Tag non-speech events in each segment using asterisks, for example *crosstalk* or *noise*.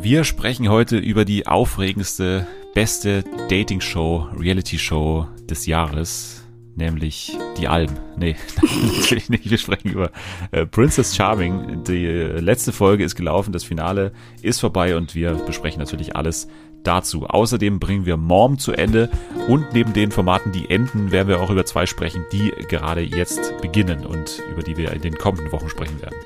Wir sprechen heute über die aufregendste, beste Dating-Show, Reality-Show des Jahres, nämlich die Alben. Nee, *laughs* natürlich nicht. Wir sprechen über äh, Princess Charming. Die äh, letzte Folge ist gelaufen, das Finale ist vorbei und wir besprechen natürlich alles dazu. Außerdem bringen wir Mom zu Ende und neben den Formaten, die enden, werden wir auch über zwei sprechen, die gerade jetzt beginnen und über die wir in den kommenden Wochen sprechen werden.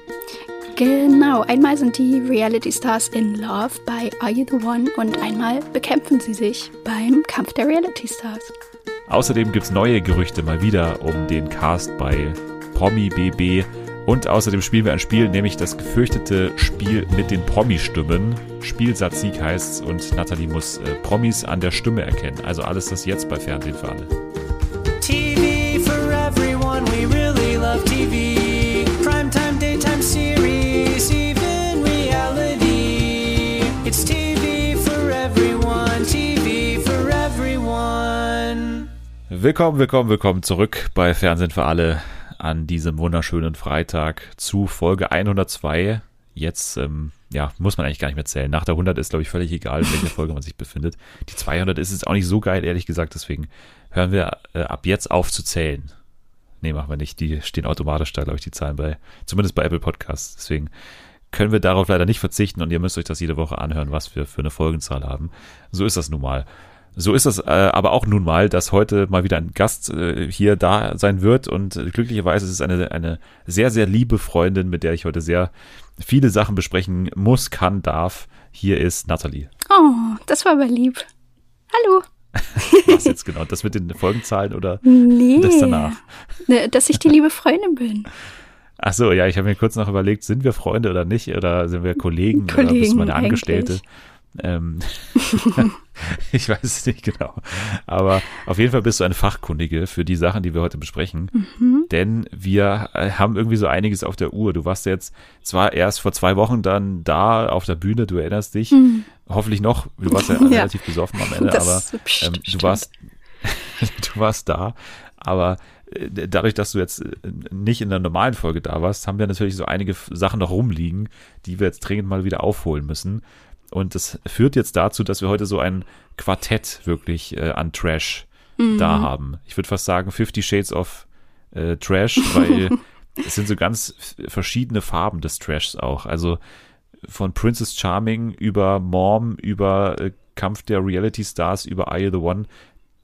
Genau, einmal sind die Reality Stars in Love bei Are You the One und einmal bekämpfen sie sich beim Kampf der Reality Stars. Außerdem gibt es neue Gerüchte mal wieder um den Cast bei Promi BB und außerdem spielen wir ein Spiel, nämlich das gefürchtete Spiel mit den Promi-Stimmen. Spielsatzsieg heißt's und Nathalie muss äh, Promis an der Stimme erkennen. Also alles das jetzt bei Fernsehen für alle. TV for everyone, we really love TV. Willkommen, willkommen, willkommen zurück bei Fernsehen für alle an diesem wunderschönen Freitag zu Folge 102. Jetzt, ähm, ja, muss man eigentlich gar nicht mehr zählen. Nach der 100 ist, glaube ich, völlig egal, in welcher Folge man sich befindet. Die 200 ist jetzt auch nicht so geil, ehrlich gesagt. Deswegen hören wir äh, ab jetzt auf zu zählen. Nee, machen wir nicht. Die stehen automatisch da, glaube ich, die Zahlen bei, zumindest bei Apple Podcasts. Deswegen können wir darauf leider nicht verzichten und ihr müsst euch das jede Woche anhören, was wir für eine Folgenzahl haben. So ist das nun mal. So ist es äh, aber auch nun mal, dass heute mal wieder ein Gast äh, hier da sein wird und äh, glücklicherweise ist es eine, eine sehr, sehr liebe Freundin, mit der ich heute sehr viele Sachen besprechen muss, kann, darf. Hier ist Nathalie. Oh, das war aber lieb. Hallo. *laughs* Was jetzt genau? Das mit den Folgenzahlen oder nee, das danach? Ne, dass ich die liebe Freundin bin. Ach so, ja, ich habe mir kurz noch überlegt, sind wir Freunde oder nicht? Oder sind wir Kollegen, Kollegen oder bist du meine eigentlich. Ähm, *laughs* ich weiß es nicht genau. Aber auf jeden Fall bist du eine Fachkundige für die Sachen, die wir heute besprechen. Mhm. Denn wir äh, haben irgendwie so einiges auf der Uhr. Du warst jetzt zwar erst vor zwei Wochen dann da auf der Bühne, du erinnerst dich. Mhm. Hoffentlich noch. Du warst ja, *laughs* Ja. relativ besoffen am Ende, Das- aber ähm, du warst *laughs* du warst da. Aber äh, dadurch, dass du jetzt äh, nicht in der normalen Folge da warst, haben wir natürlich so einige Sachen noch rumliegen, die wir jetzt dringend mal wieder aufholen müssen. Und das führt jetzt dazu, dass wir heute so ein Quartett wirklich äh, an Trash Mhm. da haben. Ich würde fast sagen 50 Shades of äh, Trash, weil *laughs* es sind so ganz verschiedene Farben des Trashs auch. Also von Princess Charming über Mom, über äh, Kampf der Reality Stars, über You the One.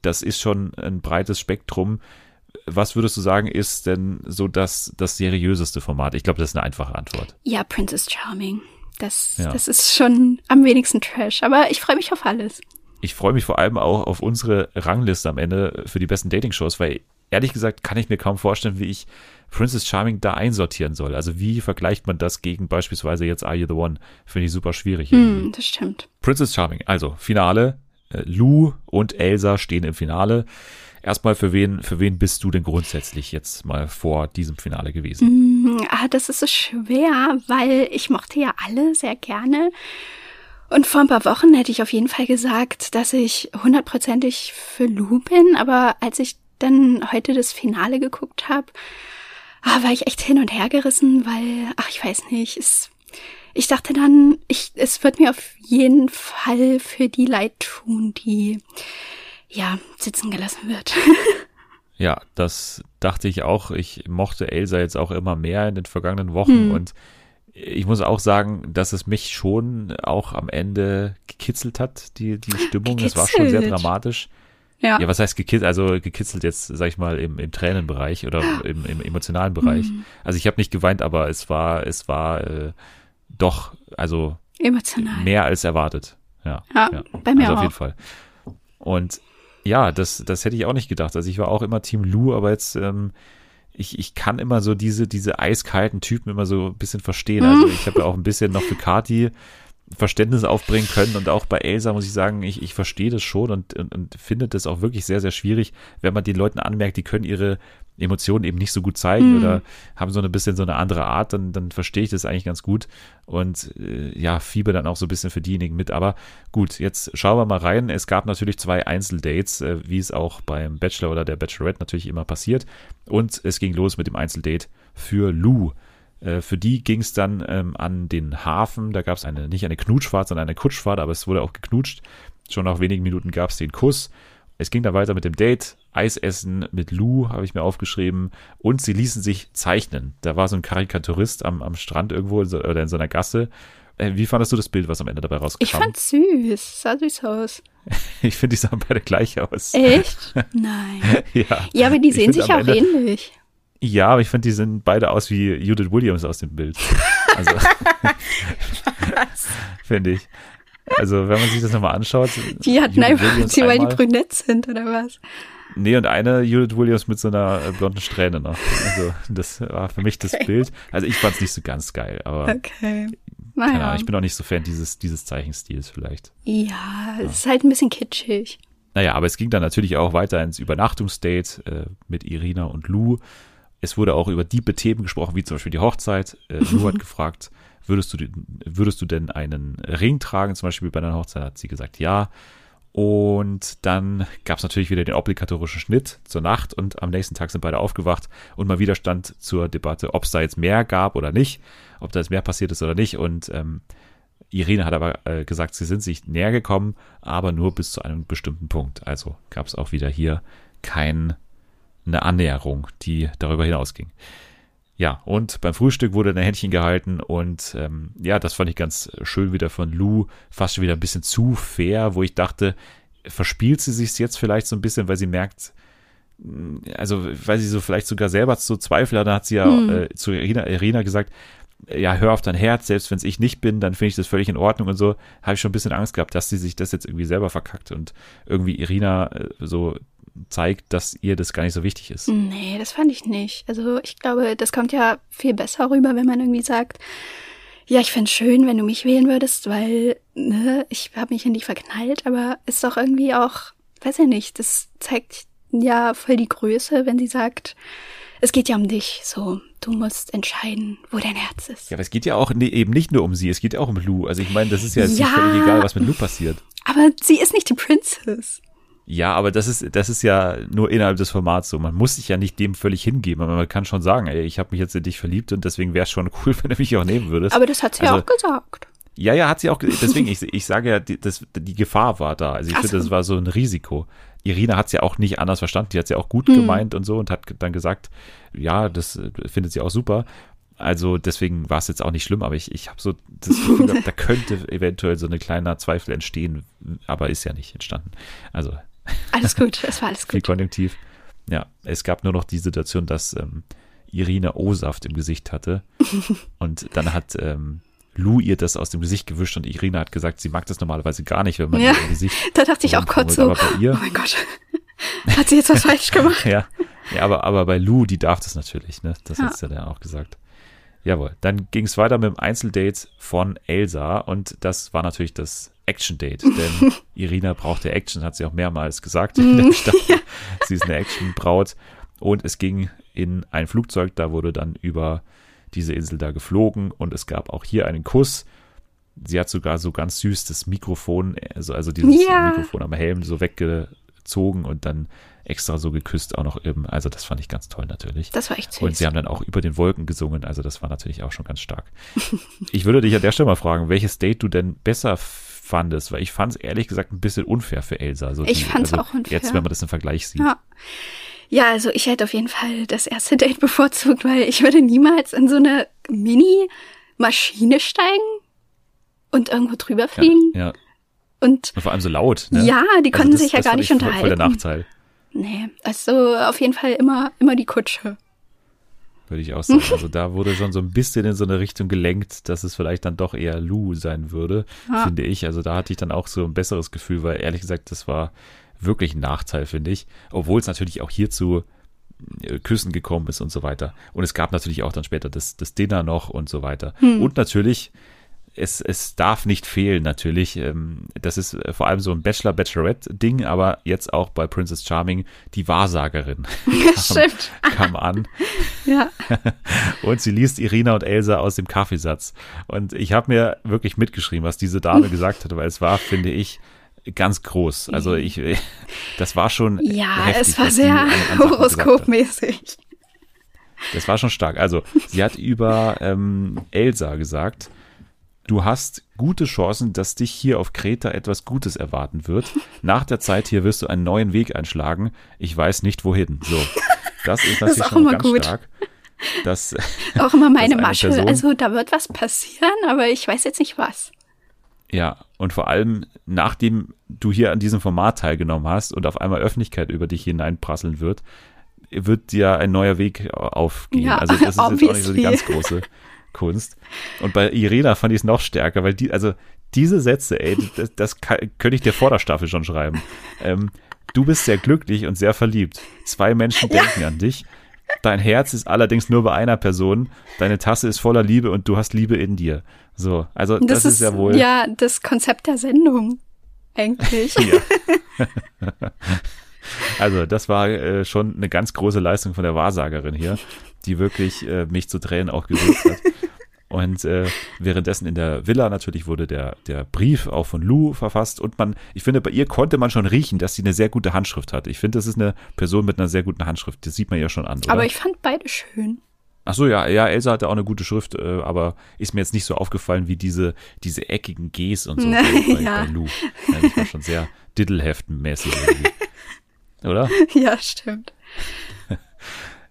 Das ist schon ein breites Spektrum. Was würdest du sagen, ist denn so das, das seriöseste Format? Ich glaube, das ist eine einfache Antwort. Ja, Princess Charming. Das, Ja. das ist schon am wenigsten Trash, aber ich freue mich auf alles. ich freue mich vor allem auch auf unsere Rangliste am Ende für die besten Dating-Shows, weil ehrlich gesagt kann ich mir kaum vorstellen, wie ich Princess Charming da einsortieren soll. Also wie vergleicht man das gegen beispielsweise jetzt Are You the One? Finde ich super schwierig. Hm, das stimmt. Princess Charming, also Finale. Äh, Lou und Elsa stehen im Finale. Erstmal, für wen, für wen bist du denn grundsätzlich jetzt mal vor diesem Finale gewesen? Ah, das ist so schwer, weil ich mochte ja alle sehr gerne. Und vor ein paar Wochen hätte ich auf jeden Fall gesagt, dass ich hundertprozentig für Lou bin, aber als ich dann heute das Finale geguckt habe, ah, war ich echt hin und her gerissen, weil, ach, ich weiß nicht, es, ich dachte dann, ich, es wird mir auf jeden Fall für die leid tun, die, ja, sitzen gelassen wird. *laughs* Ja, das dachte ich auch. Ich mochte Elsa jetzt auch immer mehr in den vergangenen Wochen Hm. und ich muss auch sagen, dass es mich schon auch am Ende gekitzelt hat, die, die Stimmung. Es war schon sehr Gekitzelt. dramatisch. ja. Ja, was heißt gekitzelt? Also gekitzelt jetzt, sag ich mal, im, im Tränenbereich oder im, im emotionalen Bereich. Mhm. Also ich habe nicht geweint, aber es war, es war äh, doch, also Emotional. mehr als erwartet. Ja, Ja, bei mir also auf auch. jeden Fall. Und ja, das, das hätte ich auch nicht gedacht. Also ich war auch immer Team Lou, aber jetzt, ähm, ich, ich kann immer so diese, diese eiskalten Typen immer so ein bisschen verstehen. Also Mhm. ich habe ja auch ein bisschen noch für Kati Verständnis aufbringen können und auch bei Elsa muss ich sagen, ich, ich verstehe das schon und, und, und finde das auch wirklich sehr, sehr schwierig, wenn man den Leuten anmerkt, die können ihre Emotionen eben nicht so gut zeigen Mhm. oder haben so ein bisschen so eine andere Art, dann, dann verstehe ich das eigentlich ganz gut und äh, ja, fieber dann auch so ein bisschen für diejenigen mit. Aber gut, jetzt schauen wir mal rein. Es gab natürlich zwei Einzeldates, äh, wie es auch beim Bachelor oder der Bachelorette natürlich immer passiert. Und es ging los mit dem Einzeldate für Lou. Äh, für die ging es dann ähm, an den Hafen. Da gab es eine, nicht eine Knutschfahrt, sondern eine Kutschfahrt, aber es wurde auch geknutscht. Schon nach wenigen Minuten gab es den Kuss. Es ging dann weiter mit dem Date. Eisessen mit Lou habe ich mir aufgeschrieben. Und sie ließen sich zeichnen. Da war so ein Karikaturist am, am Strand irgendwo oder in so einer Gasse. Äh, wie fandest du das Bild, was am Ende dabei rauskam? Ich fand süß. Sah süß aus. *laughs* ich finde, die sahen beide gleich aus. Echt? *laughs* Nein. ja. Ja, aber die sehen sich auch Ende, ähnlich. Ja, aber ich finde, die sehen beide aus wie Judith Williams aus dem Bild. Also, *laughs* finde ich. Also, wenn man sich das nochmal anschaut. Die hatten einfach, sie, weil die brünett sind, oder was? Nee, und eine Judith Williams mit so einer äh, blonden Strähne noch. Also, das war für mich das okay. Bild. Also, ich fand es nicht so ganz geil, aber. Okay. Naja. Keine Ahnung, ich bin auch nicht so Fan dieses, dieses Zeichenstils vielleicht. Ja, ja, es ist halt ein bisschen kitschig. Naja, aber es ging dann natürlich auch weiter ins Übernachtungsdate äh, mit Irina und Lou. Es wurde auch über diebe Themen gesprochen, wie zum Beispiel die Hochzeit. Äh, Lou hat *laughs* gefragt, würdest du, würdest du denn einen Ring tragen, zum Beispiel bei deiner Hochzeit? Hat sie gesagt, ja. Und dann gab es natürlich wieder den obligatorischen Schnitt zur Nacht und am nächsten Tag sind beide aufgewacht und mal wieder stand zur Debatte, ob es da jetzt mehr gab oder nicht, ob da jetzt mehr passiert ist oder nicht. Und ähm, Irene hat aber äh, gesagt, sie sind sich näher gekommen, aber nur bis zu einem bestimmten Punkt. Also gab es auch wieder hier keine Annäherung, die darüber hinausging. Ja, und beim Frühstück wurde ein Händchen gehalten und ähm, ja, das fand ich ganz schön wieder von Lou, fast schon wieder ein bisschen zu fair, wo ich dachte, verspielt sie sich jetzt vielleicht so ein bisschen, weil sie merkt, mm, also weil sie so vielleicht sogar selber so Zweifel hat, dann hat sie ja mhm. äh, zu Irina, Irina gesagt, ja, hör auf dein Herz, selbst wenn es ich nicht bin, dann finde ich das völlig in Ordnung und so, habe ich schon ein bisschen Angst gehabt, dass sie sich das jetzt irgendwie selber verkackt und irgendwie Irina äh, so zeigt, dass ihr das gar nicht so wichtig ist. Nee, das fand ich nicht. Also ich glaube, das kommt ja viel besser rüber, wenn man irgendwie sagt, ja, ich fände schön, wenn du mich wählen würdest, weil ne, ich habe mich in dich verknallt, aber ist doch irgendwie auch, weiß ich nicht, das zeigt ja voll die Größe, wenn sie sagt, es geht ja um dich, so, du musst entscheiden, wo dein Herz ist. Ja, aber es geht ja auch nee, eben nicht nur um sie, es geht ja auch um Lou. Also ich meine, das ist ja, ja völlig egal, was mit Lou passiert. Aber sie ist nicht die Princess. Ja, aber das ist, das ist ja nur innerhalb des Formats so. Man muss sich ja nicht dem völlig hingeben, aber man kann schon sagen, ey, ich habe mich jetzt in dich verliebt und deswegen wäre es schon *laughs* cool, wenn du mich auch nehmen würdest. Aber das hat sie also, ja auch gesagt. Ja, ja, hat sie auch, *laughs* deswegen, ich, ich sage ja, die, das, die Gefahr war da. Also ich finde, das war so ein Risiko. Irina hat es ja auch nicht anders verstanden, die hat es ja auch gut hm. gemeint und so und hat dann gesagt, ja, das findet sie auch super. Also deswegen war es jetzt auch nicht schlimm, aber ich, ich habe so das *laughs* Gefühl, da könnte eventuell so ein kleiner Zweifel entstehen, aber ist ja nicht entstanden. Also alles gut, es war alles gut. Viel Konjunktiv. Ja, es gab nur noch die Situation, dass ähm, Irina O-Saft im Gesicht hatte. *laughs* und dann hat ähm, Lou ihr das aus dem Gesicht gewischt und Irina hat gesagt, sie mag das normalerweise gar nicht, wenn man ja, ihr Gesicht. Da dachte ich auch kurz so, ihr, oh mein Gott, *laughs* hat sie jetzt was falsch gemacht? ja, ja aber, aber bei Lou, die darf das natürlich, ne? Das ja. hat sie ja dann auch gesagt. Jawohl, dann ging es weiter mit dem Einzeldate von Elsa und das war natürlich das Action-Date, denn *laughs* Irina brauchte Action, hat sie auch mehrmals gesagt *laughs* Staffel. Ja. Sie ist eine Action-Braut und es ging in ein Flugzeug, da wurde dann über diese Insel da geflogen und es gab auch hier einen Kuss. Sie hat sogar so ganz süß das Mikrofon, also, also dieses ja. Mikrofon am Helm so weggezogen und dann extra so geküsst auch noch eben. Also das fand ich ganz toll natürlich. Das war echt süß. Und sie haben dann auch über den Wolken gesungen, also das war natürlich auch schon ganz stark. ich würde dich an der Stelle mal fragen, welches Date du denn besser fandest, weil ich fand es ehrlich gesagt ein bisschen unfair für Elsa. So ich fand es also auch unfair. Jetzt, wenn man das im Vergleich sieht. Ja. Ja, also ich hätte auf jeden Fall das erste Date bevorzugt, weil ich würde niemals in so eine Mini-Maschine steigen und irgendwo drüber fliegen. Ja. ja. Und, und, vor allem so laut. Ne? Ja, die also konnten also das, sich ja gar nicht unterhalten. Voll der Nachteil. Nee, also auf jeden Fall immer, immer die Kutsche. Würde ich auch sagen. Also da wurde schon so ein bisschen in so eine Richtung gelenkt, dass es vielleicht dann doch eher Lou sein würde, ja. finde ich. Also da hatte ich dann auch so ein besseres Gefühl, weil ehrlich gesagt, das war wirklich ein Nachteil, finde ich. Obwohl es natürlich auch hierzu äh, Küssen gekommen ist und so weiter. Und es gab natürlich auch dann später das, das Dinner noch und so weiter. Hm. Und natürlich es, es darf nicht fehlen, natürlich. Ähm, das ist äh, vor allem so ein Bachelor-Bachelorette-Ding, aber jetzt auch bei Princess Charming die Wahrsagerin *laughs* kam, Stimmt. kam an. *laughs* Ja. *laughs* Und sie liest Irina und Elsa aus dem Kaffeesatz. Und ich habe mir wirklich mitgeschrieben, was diese Dame gesagt hat, weil es war, finde ich, ganz groß. Also ich, das war schon. Ja, heftig, es war sehr horoskopmäßig. Das war schon stark. Also, sie hat über ähm, Elsa gesagt, du hast gute Chancen, dass dich hier auf Kreta etwas Gutes erwarten wird. *laughs* Nach der Zeit hier wirst du einen neuen Weg einschlagen. Ich weiß nicht wohin. So, das ist natürlich das ist schon ganz gut. stark. Das, *laughs* auch immer meine Masche. Person, also da wird was passieren, aber ich weiß jetzt nicht was. Ja, und vor allem, nachdem du hier an diesem Format teilgenommen hast und auf einmal Öffentlichkeit über dich hineinprasseln wird, wird dir ein neuer Weg aufgehen. Ja, also das ist obviously. jetzt auch nicht so die ganz große Kunst. Und bei Irena fand ich es noch stärker, weil die, also diese Sätze, ey, das, das kann, könnte ich dir vor der Staffel schon schreiben. Ähm, du bist sehr glücklich und sehr verliebt. Zwei Menschen denken ja. an dich. Dein Herz ist allerdings nur bei einer Person. Deine Tasse ist voller Liebe und du hast Liebe in dir. So, also das, das ist, ist, ja wohl. Ja, das Konzept der Sendung. Eigentlich. ja. *laughs* *laughs* also, das war äh, schon eine ganz große Leistung von der Wahrsagerin hier, die wirklich äh, mich zu Tränen auch gerührt hat. Und äh, währenddessen in der Villa natürlich wurde der, der Brief auch von Lou verfasst und man, ich finde, bei ihr konnte man schon riechen, dass sie eine sehr gute Handschrift hat. Ich finde, das ist eine Person mit einer sehr guten Handschrift. Das sieht man ja schon an. Oder? Aber ich fand beide schön. Ach so, ja, ja, Elsa hatte auch eine gute Schrift, äh, aber ist mir jetzt nicht so aufgefallen wie diese, diese eckigen Gs und so bei, *laughs* ja. bei Lou. Ja, das war schon sehr Diddleheftenmäßig irgendwie. Oder? *laughs* Ja, stimmt. *laughs*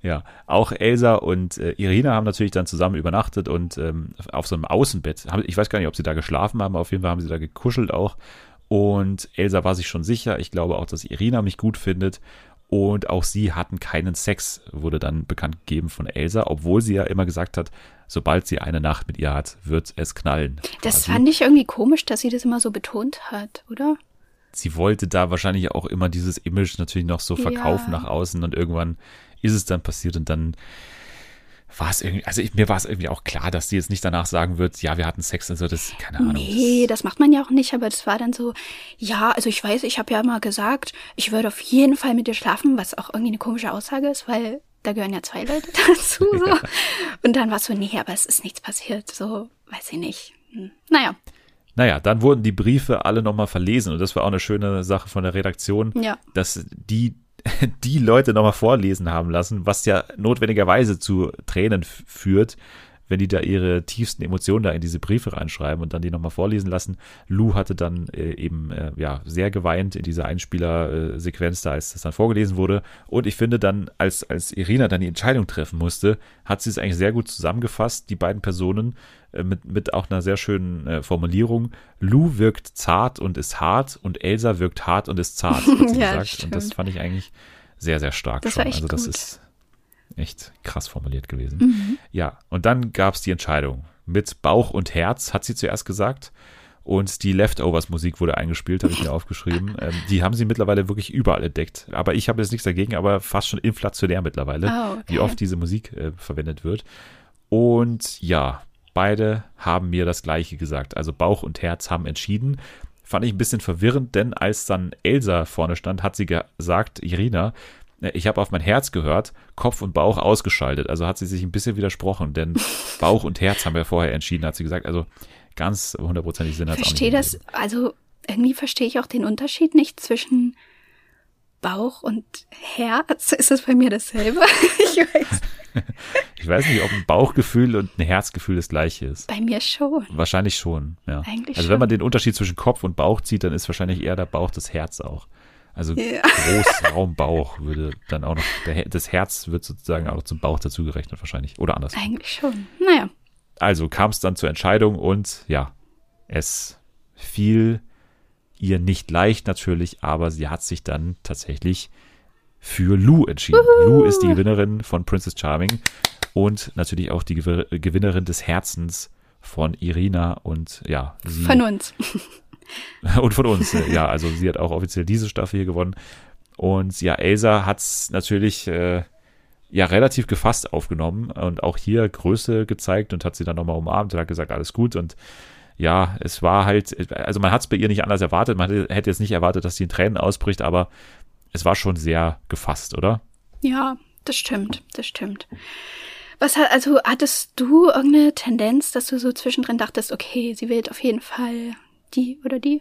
Ja, auch Elsa und äh, Irina haben natürlich dann zusammen übernachtet und ähm, auf so einem Außenbett. Ich weiß gar nicht, ob sie da geschlafen haben, aber auf jeden Fall haben sie da gekuschelt auch. Und Elsa war sich schon sicher. Ich glaube auch, dass Irina mich gut findet. Und auch sie hatten keinen Sex, wurde dann bekannt gegeben von Elsa, obwohl sie ja immer gesagt hat, sobald sie eine Nacht mit ihr hat, wird es knallen. Quasi. Das fand ich irgendwie komisch, dass sie das immer so betont hat, oder? Sie wollte da wahrscheinlich auch immer dieses Image natürlich noch so verkaufen ja. nach außen und irgendwann ist es dann passiert und dann war es irgendwie, also ich, mir war es irgendwie auch klar, dass sie jetzt nicht danach sagen wird, ja, wir hatten Sex, also das, keine Ahnung. Nee, das macht man ja auch nicht, aber das war dann so, ja, also ich weiß, ich habe ja mal gesagt, ich würde auf jeden Fall mit dir schlafen, was auch irgendwie eine komische Aussage ist, weil da gehören ja zwei Leute *laughs* dazu, so. Ja. Und dann war es so, nee, aber es ist nichts passiert, so, weiß ich nicht. Hm. Naja. Naja, dann wurden die Briefe alle nochmal verlesen und das war auch eine schöne Sache von der Redaktion, ja. dass die die Leute nochmal vorlesen haben lassen, was ja notwendigerweise zu Tränen führt, wenn die da ihre tiefsten Emotionen da in diese Briefe reinschreiben und dann die nochmal vorlesen lassen. Lou hatte dann äh, eben äh, ja sehr geweint in dieser Einspielersequenz da, als das dann vorgelesen wurde. Und ich finde dann, als, als Irina dann die Entscheidung treffen musste, hat sie es eigentlich sehr gut zusammengefasst, die beiden Personen, äh, mit, mit auch einer sehr schönen äh, Formulierung. Lou wirkt zart und ist hart und Elsa wirkt hart und ist zart, *laughs* ja, gesagt. Stimmt. Und das fand ich eigentlich sehr, sehr stark das schon. also das gut. ist echt krass formuliert gewesen. Mhm. Ja, und dann gab es die Entscheidung. Mit Bauch und Herz, hat sie zuerst gesagt. Und die Leftovers-Musik wurde eingespielt, habe ich mir *laughs* aufgeschrieben. Ähm, die haben sie mittlerweile wirklich überall entdeckt. Aber ich habe jetzt nichts dagegen, aber fast schon inflationär mittlerweile, oh, okay. wie oft diese Musik äh, verwendet wird. Und ja, beide haben mir das Gleiche gesagt. Also Bauch und Herz haben entschieden. Fand ich ein bisschen verwirrend, denn als dann Elsa vorne stand, hat sie gesagt, Irina, ich habe auf mein Herz gehört, Kopf und Bauch ausgeschaltet. Also hat sie sich ein bisschen widersprochen, denn *laughs* Bauch und Herz haben wir vorher entschieden, hat sie gesagt. Also ganz hundertprozentig Sinn hat es. Verstehe das, also irgendwie verstehe ich auch den Unterschied nicht zwischen Bauch und Herz. *laughs* Ist das bei mir dasselbe? *laughs* ich weiß. Ich weiß nicht, ob ein Bauchgefühl und ein Herzgefühl das gleiche ist. Bei mir schon. Wahrscheinlich schon, ja. Eigentlich also wenn man den Unterschied zwischen Kopf und Bauch zieht, dann ist wahrscheinlich eher der Bauch das Herz auch. Also ja. *laughs* Großraumbauch würde dann auch noch, der, das Herz wird sozusagen auch zum Bauch dazugerechnet wahrscheinlich. Oder anders. Eigentlich schon. Naja. Also kam es dann zur Entscheidung und ja, es fiel ihr nicht leicht natürlich, aber sie hat sich dann tatsächlich für Lou entschieden. Uhu. Lou ist die Gewinnerin von Princess Charming und natürlich auch die Gewinnerin des Herzens von Irina und ja. Sie, von uns. *laughs* *laughs* und von uns, ja. Also sie hat auch offiziell diese Staffel hier gewonnen. Und ja, Elsa hat es natürlich äh, ja relativ gefasst aufgenommen und auch hier Größe gezeigt und hat sie dann nochmal umarmt und hat gesagt, alles gut. Und ja, es war halt, also man hat es bei ihr nicht anders erwartet. Man hätte jetzt nicht erwartet, dass sie in Tränen ausbricht, aber es war schon sehr gefasst, oder? Ja, das stimmt, das stimmt. Was hat, also hattest du irgendeine Tendenz, dass du so zwischendrin dachtest, okay, sie wählt auf jeden Fall die oder die?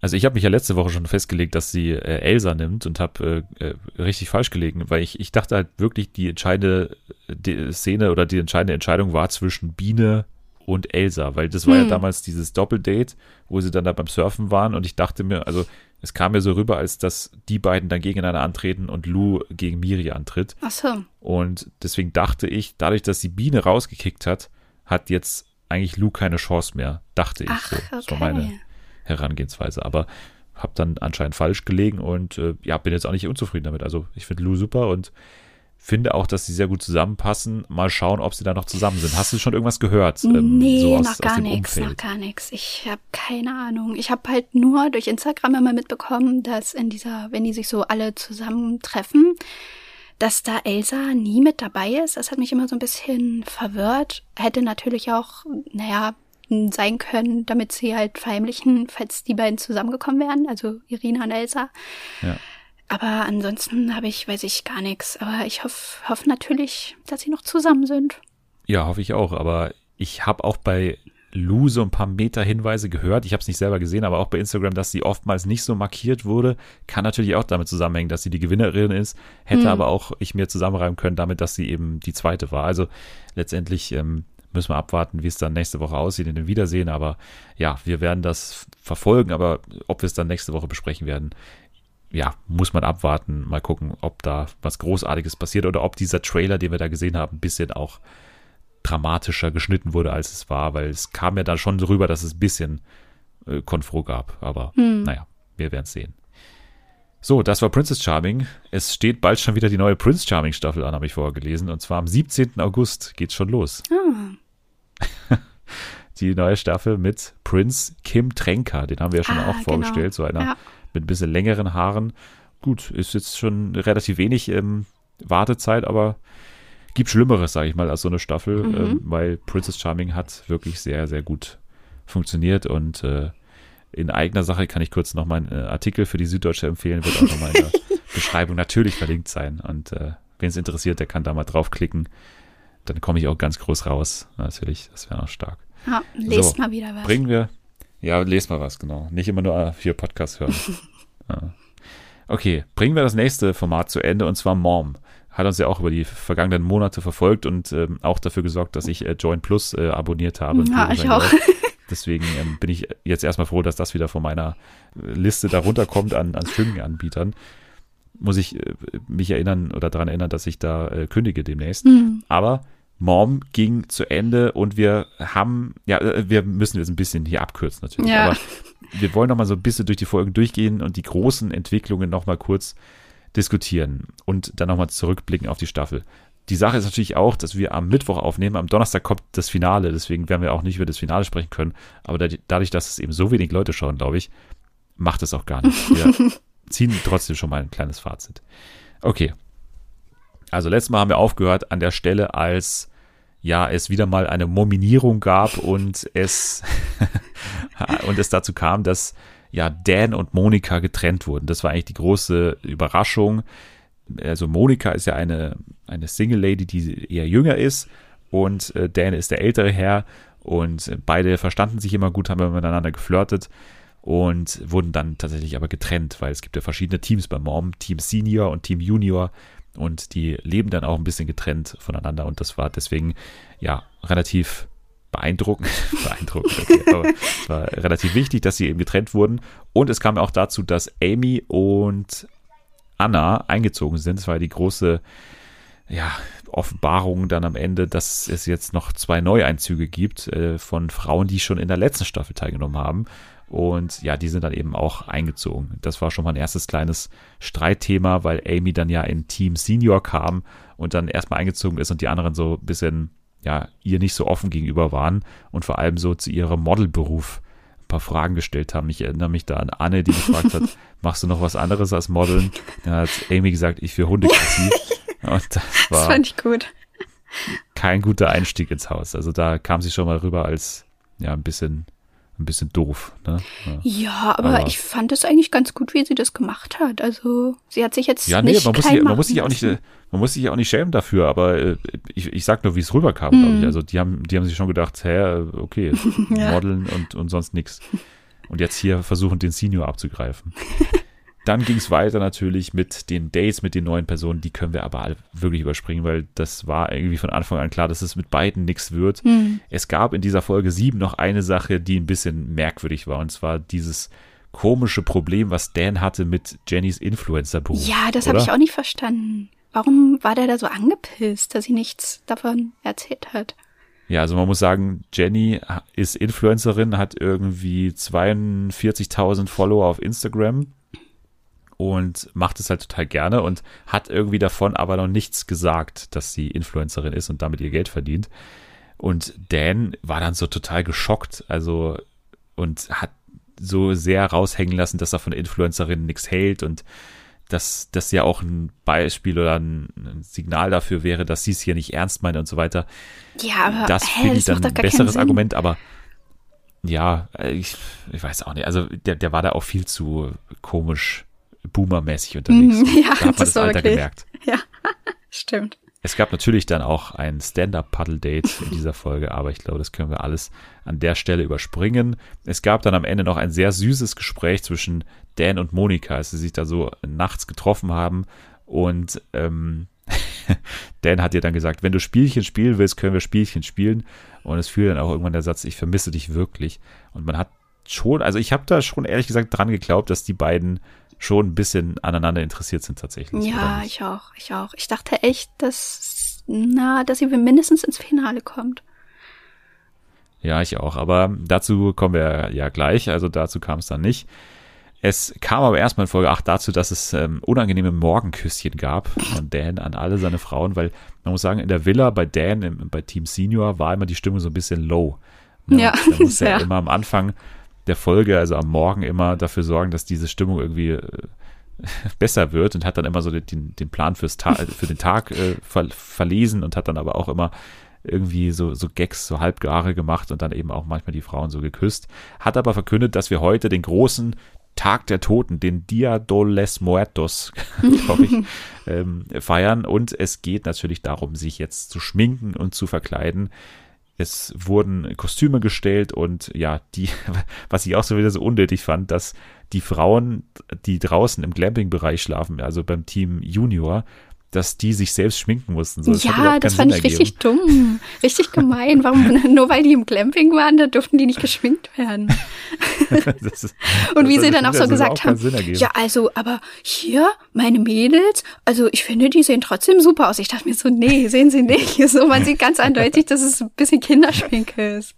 Also ich habe mich ja letzte Woche schon festgelegt, dass sie äh, Elsa nimmt und habe äh, äh, richtig falsch gelegen, weil ich, ich dachte halt wirklich, die entscheidende die Szene oder die entscheidende Entscheidung war zwischen Biene und Elsa, weil das war hm. ja damals dieses Doppeldate, wo sie dann da beim Surfen waren und ich dachte mir, also es kam mir so rüber, als dass die beiden dann gegeneinander antreten und Lou gegen Miri antritt. Ach so. Und deswegen dachte ich, dadurch, dass die Biene rausgekickt hat, hat jetzt eigentlich Lou keine Chance mehr, dachte ich Ach, so. Das okay. war meine Herangehensweise. Aber habe dann anscheinend falsch gelegen und äh, ja, bin jetzt auch nicht unzufrieden damit. Also ich finde Lou super und finde auch, dass sie sehr gut zusammenpassen. Mal schauen, ob sie da noch zusammen sind. Hast du schon irgendwas gehört? Ähm, nee, so aus, noch gar nichts, noch gar nichts. Ich habe keine Ahnung. Ich habe halt nur durch Instagram immer mitbekommen, dass in dieser, wenn die sich so alle zusammentreffen, dass da Elsa nie mit dabei ist. Das hat mich immer so ein bisschen verwirrt. Hätte natürlich auch, naja, sein können, damit sie halt verheimlichen, falls die beiden zusammengekommen wären, also Irina und Elsa. Ja. Aber ansonsten habe ich, weiß ich gar nichts. Aber ich hoffe hoff natürlich, dass sie noch zusammen sind. Ja, hoffe ich auch. Aber ich habe auch bei Lou so ein paar Meta-Hinweise gehört. Ich habe es nicht selber gesehen, aber auch bei Instagram, dass sie oftmals nicht so markiert wurde. Kann natürlich auch damit zusammenhängen, dass sie die Gewinnerin ist. Hätte hm. aber auch ich mir zusammenreimen können damit, dass sie eben die zweite war. Also letztendlich ähm, müssen wir abwarten, wie es dann nächste Woche aussieht in dem Wiedersehen. Aber ja, wir werden das verfolgen. Aber ob wir es dann nächste Woche besprechen werden, ja, muss man abwarten. Mal gucken, ob da was Großartiges passiert oder ob dieser Trailer, den wir da gesehen haben, ein bisschen auch dramatischer geschnitten wurde, als es war, weil es kam ja dann schon rüber, dass es ein bisschen äh, Konfro gab. Aber hm. naja, wir werden es sehen. So, das war Princess Charming. Es steht bald schon wieder die neue Prince Charming Staffel an, habe ich vorher gelesen. Und zwar am 17. August geht's schon los. Ah. *laughs* die neue Staffel mit Prince Kim Tränker. Den haben wir ja schon ah, auch genau. vorgestellt. Genau. So einer ja mit ein bisschen längeren Haaren. Gut, ist jetzt schon relativ wenig ähm, Wartezeit, aber gibt Schlimmeres, sage ich mal, als so eine Staffel, mhm. ähm, weil Princess Charming hat wirklich sehr, sehr gut funktioniert und äh, in eigener Sache kann ich kurz noch meinen äh, Artikel für die Süddeutsche empfehlen, wird auch nochmal in der *laughs* Beschreibung natürlich verlinkt sein und äh, wen es interessiert, der kann da mal draufklicken. Dann komme ich auch ganz groß raus. Natürlich, das wäre noch stark. Ja, lest so, mal wieder was. Bringen wir, ja, lest mal was, genau. Nicht immer nur vier Podcasts hören. *laughs* ja. Okay, bringen wir das nächste Format zu Ende und zwar Mom. Hat uns ja auch über die vergangenen Monate verfolgt und ähm, auch dafür gesorgt, dass ich äh, Join Plus äh, abonniert habe. Ja, ich auch. *laughs* Deswegen ähm, bin ich jetzt erstmal froh, dass das wieder von meiner äh, Liste darunter kommt an, an Streaming-Anbietern. Muss ich äh, mich erinnern oder daran erinnern, dass ich da äh, kündige demnächst. Mhm. Aber Mom ging zu Ende und wir haben, ja, äh, wir müssen jetzt ein bisschen hier abkürzen natürlich, ja. aber wir wollen noch mal so ein bisschen durch die Folgen durchgehen und die großen Entwicklungen noch mal kurz diskutieren und dann noch mal zurückblicken auf die Staffel. Die Sache ist natürlich auch, dass wir am Mittwoch aufnehmen, am Donnerstag kommt das Finale, deswegen werden wir auch nicht über das Finale sprechen können, aber dadurch, dass es eben so wenig Leute schauen, glaube ich, macht es auch gar nicht. Wir *laughs* ziehen trotzdem schon mal ein kleines Fazit. Okay, also letztes Mal haben wir aufgehört an der Stelle, als ja es wieder mal eine Mominierung gab und es *laughs* und es dazu kam, dass ja Dan und Monika getrennt wurden. Das war eigentlich die große Überraschung. Also Monika ist ja eine eine Single Lady, die eher jünger ist und äh, Dan ist der ältere Herr und beide verstanden sich immer gut, haben miteinander geflirtet und wurden dann tatsächlich aber getrennt, weil es gibt ja verschiedene Teams bei Mom, Team Senior und Team Junior und die leben dann auch ein bisschen getrennt voneinander und das war deswegen ja relativ beeindruckend, *laughs* beeindruckend, okay, es war relativ wichtig, dass sie eben getrennt wurden und es kam auch dazu, dass Amy und Anna eingezogen sind. Das war die große ja, Offenbarung dann am Ende, dass es jetzt noch zwei Neueinzüge gibt äh, von Frauen, die schon in der letzten Staffel teilgenommen haben. Und ja, die sind dann eben auch eingezogen. Das war schon mal ein erstes kleines Streitthema, weil Amy dann ja in Team Senior kam und dann erstmal eingezogen ist und die anderen so ein bisschen, ja, ihr nicht so offen gegenüber waren und vor allem so zu ihrem Modelberuf ein paar Fragen gestellt haben. Ich erinnere mich da an Anne, die gefragt hat, *laughs* machst du noch was anderes als Modeln? Dann hat Amy gesagt, ich für Hundekassi. *laughs* Und das war das fand ich gut. kein guter Einstieg ins Haus. Also da kam sie schon mal rüber als ja ein bisschen ein bisschen doof. Ne? Ja, ja aber, aber, ich fand es eigentlich ganz gut, wie sie das gemacht hat. Also sie hat sich jetzt ja, nee, nicht man muss, sich, man muss sich auch nicht, man muss sich auch nicht schämen dafür. Aber äh, ich, ich sag nur, wie es rüberkam, hm. glaube ich. Also die haben, die haben sich schon gedacht, hä, okay, *laughs* ja. Modeln und und sonst nichts. Und jetzt hier versuchen, den Senior abzugreifen. *laughs* Dann ging es weiter natürlich mit den Dates mit den neuen Personen. Die können wir aber wirklich überspringen, weil das war irgendwie von Anfang an klar, dass es mit beiden nichts wird. Hm. Es gab in dieser Folge sieben noch eine Sache, die ein bisschen merkwürdig war. Und zwar dieses komische Problem, was Dan hatte mit Jennys Influencer-Beruf. Ja, das habe ich auch nicht verstanden. Warum war der da so angepisst, dass sie nichts davon erzählt hat? Ja, also man muss sagen, Jenny ist Influencerin, hat irgendwie 42.000 Follower auf Instagram und macht es halt total gerne und hat irgendwie davon aber noch nichts gesagt, dass sie Influencerin ist und damit ihr Geld verdient. Und Dan war dann so total geschockt, also und hat so sehr raushängen lassen, dass er von Influencerinnen nichts hält und dass das ja auch ein Beispiel oder ein, ein Signal dafür wäre, dass sie es hier nicht ernst meint und so weiter. Ja, aber Das finde ich dann ein besseres. Argument, aber ja, ich, ich weiß auch nicht. Also der, der war da auch viel zu komisch, boomermäßig unterwegs. Mhm, *laughs* ja, da hat man das Alter wirklich- gemerkt. *laughs* Ja, *laughs* stimmt. Es gab natürlich dann auch ein Stand-Up-Paddle-Date in dieser Folge, aber ich glaube, das können wir alles an der Stelle überspringen. Es gab dann am Ende noch ein sehr süßes Gespräch zwischen Dan und Monika, als sie sich da so nachts getroffen haben und ähm, Dan hat ihr dann gesagt, wenn du Spielchen spielen willst, können wir Spielchen spielen. Und es fiel dann auch irgendwann der Satz, ich vermisse dich wirklich. Und man hat schon, also ich habe da schon ehrlich gesagt dran geglaubt, dass die beiden schon ein bisschen aneinander interessiert sind tatsächlich. Ja, ich auch, ich auch. Ich dachte echt, dass, na, dass sie mindestens ins Finale kommt. Ja, ich auch. Aber dazu kommen wir ja gleich. Also dazu kam es dann nicht. Es kam aber erstmal in Folge 8 dazu, dass es ähm, unangenehme Morgenküsschen gab von Dan an alle seine Frauen, weil man muss sagen, in der Villa bei Dan, im, bei Team Senior, war immer die Stimmung so ein bisschen low. Ja, Da er sehr. immer am Anfang der Folge, also am Morgen immer dafür sorgen, dass diese Stimmung irgendwie äh, *laughs* besser wird und hat dann immer so den, den Plan fürs Ta *laughs* für den Tag äh, ver verlesen und hat dann aber auch immer irgendwie so, so Gags, so halbgare gemacht und dann eben auch manchmal die Frauen so geküsst. Hat aber verkündet, dass wir heute den großen Tag der Toten, den Dia de los Muertos, *laughs* glaube ich, ähm, feiern. Und es geht natürlich darum, sich jetzt zu schminken und zu verkleiden. Es wurden Kostüme gestellt und ja, die, *laughs* was ich auch so wieder so unnötig fand, dass die Frauen, die draußen im Glamping-Bereich schlafen, also beim Team Junior, dass die sich selbst schminken mussten. So, hat ja, das fand Sinn ich richtig dumm. Richtig gemein. Warum, *laughs* nur weil die im Glamping waren, da durften die nicht geschminkt werden. ergeben. *laughs* Das ist- Und wie das sie dann auch so überhaupt gesagt keinen haben, ergeben. ja, also, aber hier, meine Mädels, also ich finde, die sehen trotzdem super aus. Ich dachte mir so, nee, sehen sie nicht. *laughs* So, man sieht ganz eindeutig, dass es ein bisschen Kinderschminke ist.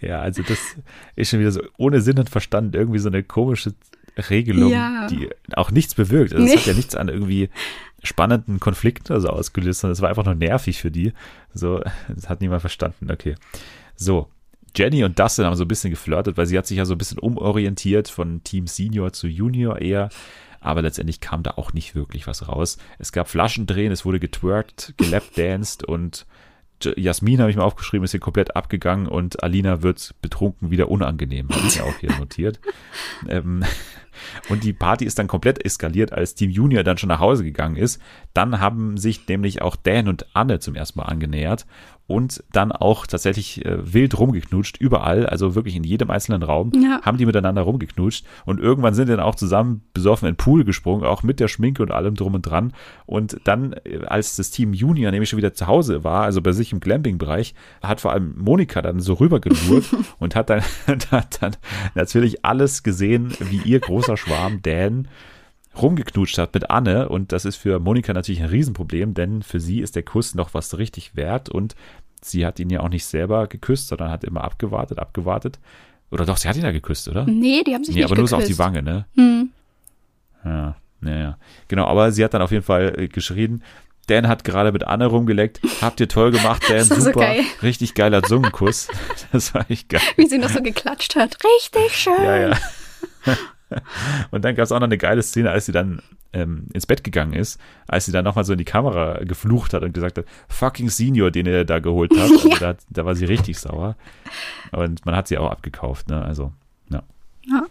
Ja, also das ist schon wieder so ohne Sinn und Verstand irgendwie so eine komische Regelung, Ja. die auch nichts bewirkt. Also es Nee. hat ja nichts an irgendwie spannenden Konflikten oder so ausgelöst, sondern es war einfach nur nervig für die. So, das hat niemand verstanden. Okay. So. Jenny und Dustin haben so ein bisschen geflirtet, weil sie hat sich ja so ein bisschen umorientiert von Team Senior zu Junior eher. Aber letztendlich kam da auch nicht wirklich was raus. Es gab Flaschendrehen, es wurde getwerkt, gelapdanced *laughs* und Jasmin habe ich mal aufgeschrieben, ist hier komplett abgegangen und Alina wird betrunken wieder unangenehm. Habe ich ja auch hier notiert. *laughs* Ähm, und die Party ist dann komplett eskaliert, als Team Junior dann schon nach Hause gegangen ist. Dann haben sich nämlich auch Dan und Anne zum ersten Mal angenähert und dann auch tatsächlich äh, wild rumgeknutscht, überall, also wirklich in jedem einzelnen Raum, Ja. haben die miteinander rumgeknutscht und irgendwann sind dann auch zusammen besoffen in den Pool gesprungen, auch mit der Schminke und allem drum und dran. Und dann, äh, als das Team Junior nämlich schon wieder zu Hause war, also bei sich im Glamping-Bereich, hat vor allem Monika dann so rübergelurrt *laughs* und hat dann, *laughs* hat dann natürlich alles gesehen, wie ihr *laughs* großer Schwarm Dan rumgeknutscht hat mit Anne und das ist für Monika natürlich ein Riesenproblem, denn für sie ist der Kuss noch was richtig wert und sie hat ihn ja auch nicht selber geküsst, sondern hat immer abgewartet, abgewartet. Oder doch, sie hat ihn ja geküsst, oder? Nee, die haben sich Nee, nicht aber nur so auf die geküsst. Wange, ne? Hm. Ja, ja, ja. Genau, aber sie hat dann auf jeden Fall äh, geschrien. Dan hat gerade mit Anne rumgeleckt. Habt ihr toll gemacht, *laughs* Dan. War so Super. geil. Richtig geiler Zungenkuss. *laughs* Das war echt geil. Wie sie noch so geklatscht hat. Richtig schön. Ja, ja. *laughs* *laughs* Und dann gab es auch noch eine geile Szene, als sie dann ähm, ins Bett gegangen ist, als sie dann nochmal so in die Kamera geflucht hat und gesagt hat, fucking Senior, den ihr da geholt habt. *laughs* Also da, da war sie richtig sauer. Und man hat sie auch abgekauft, ne? Also, ja. Ja.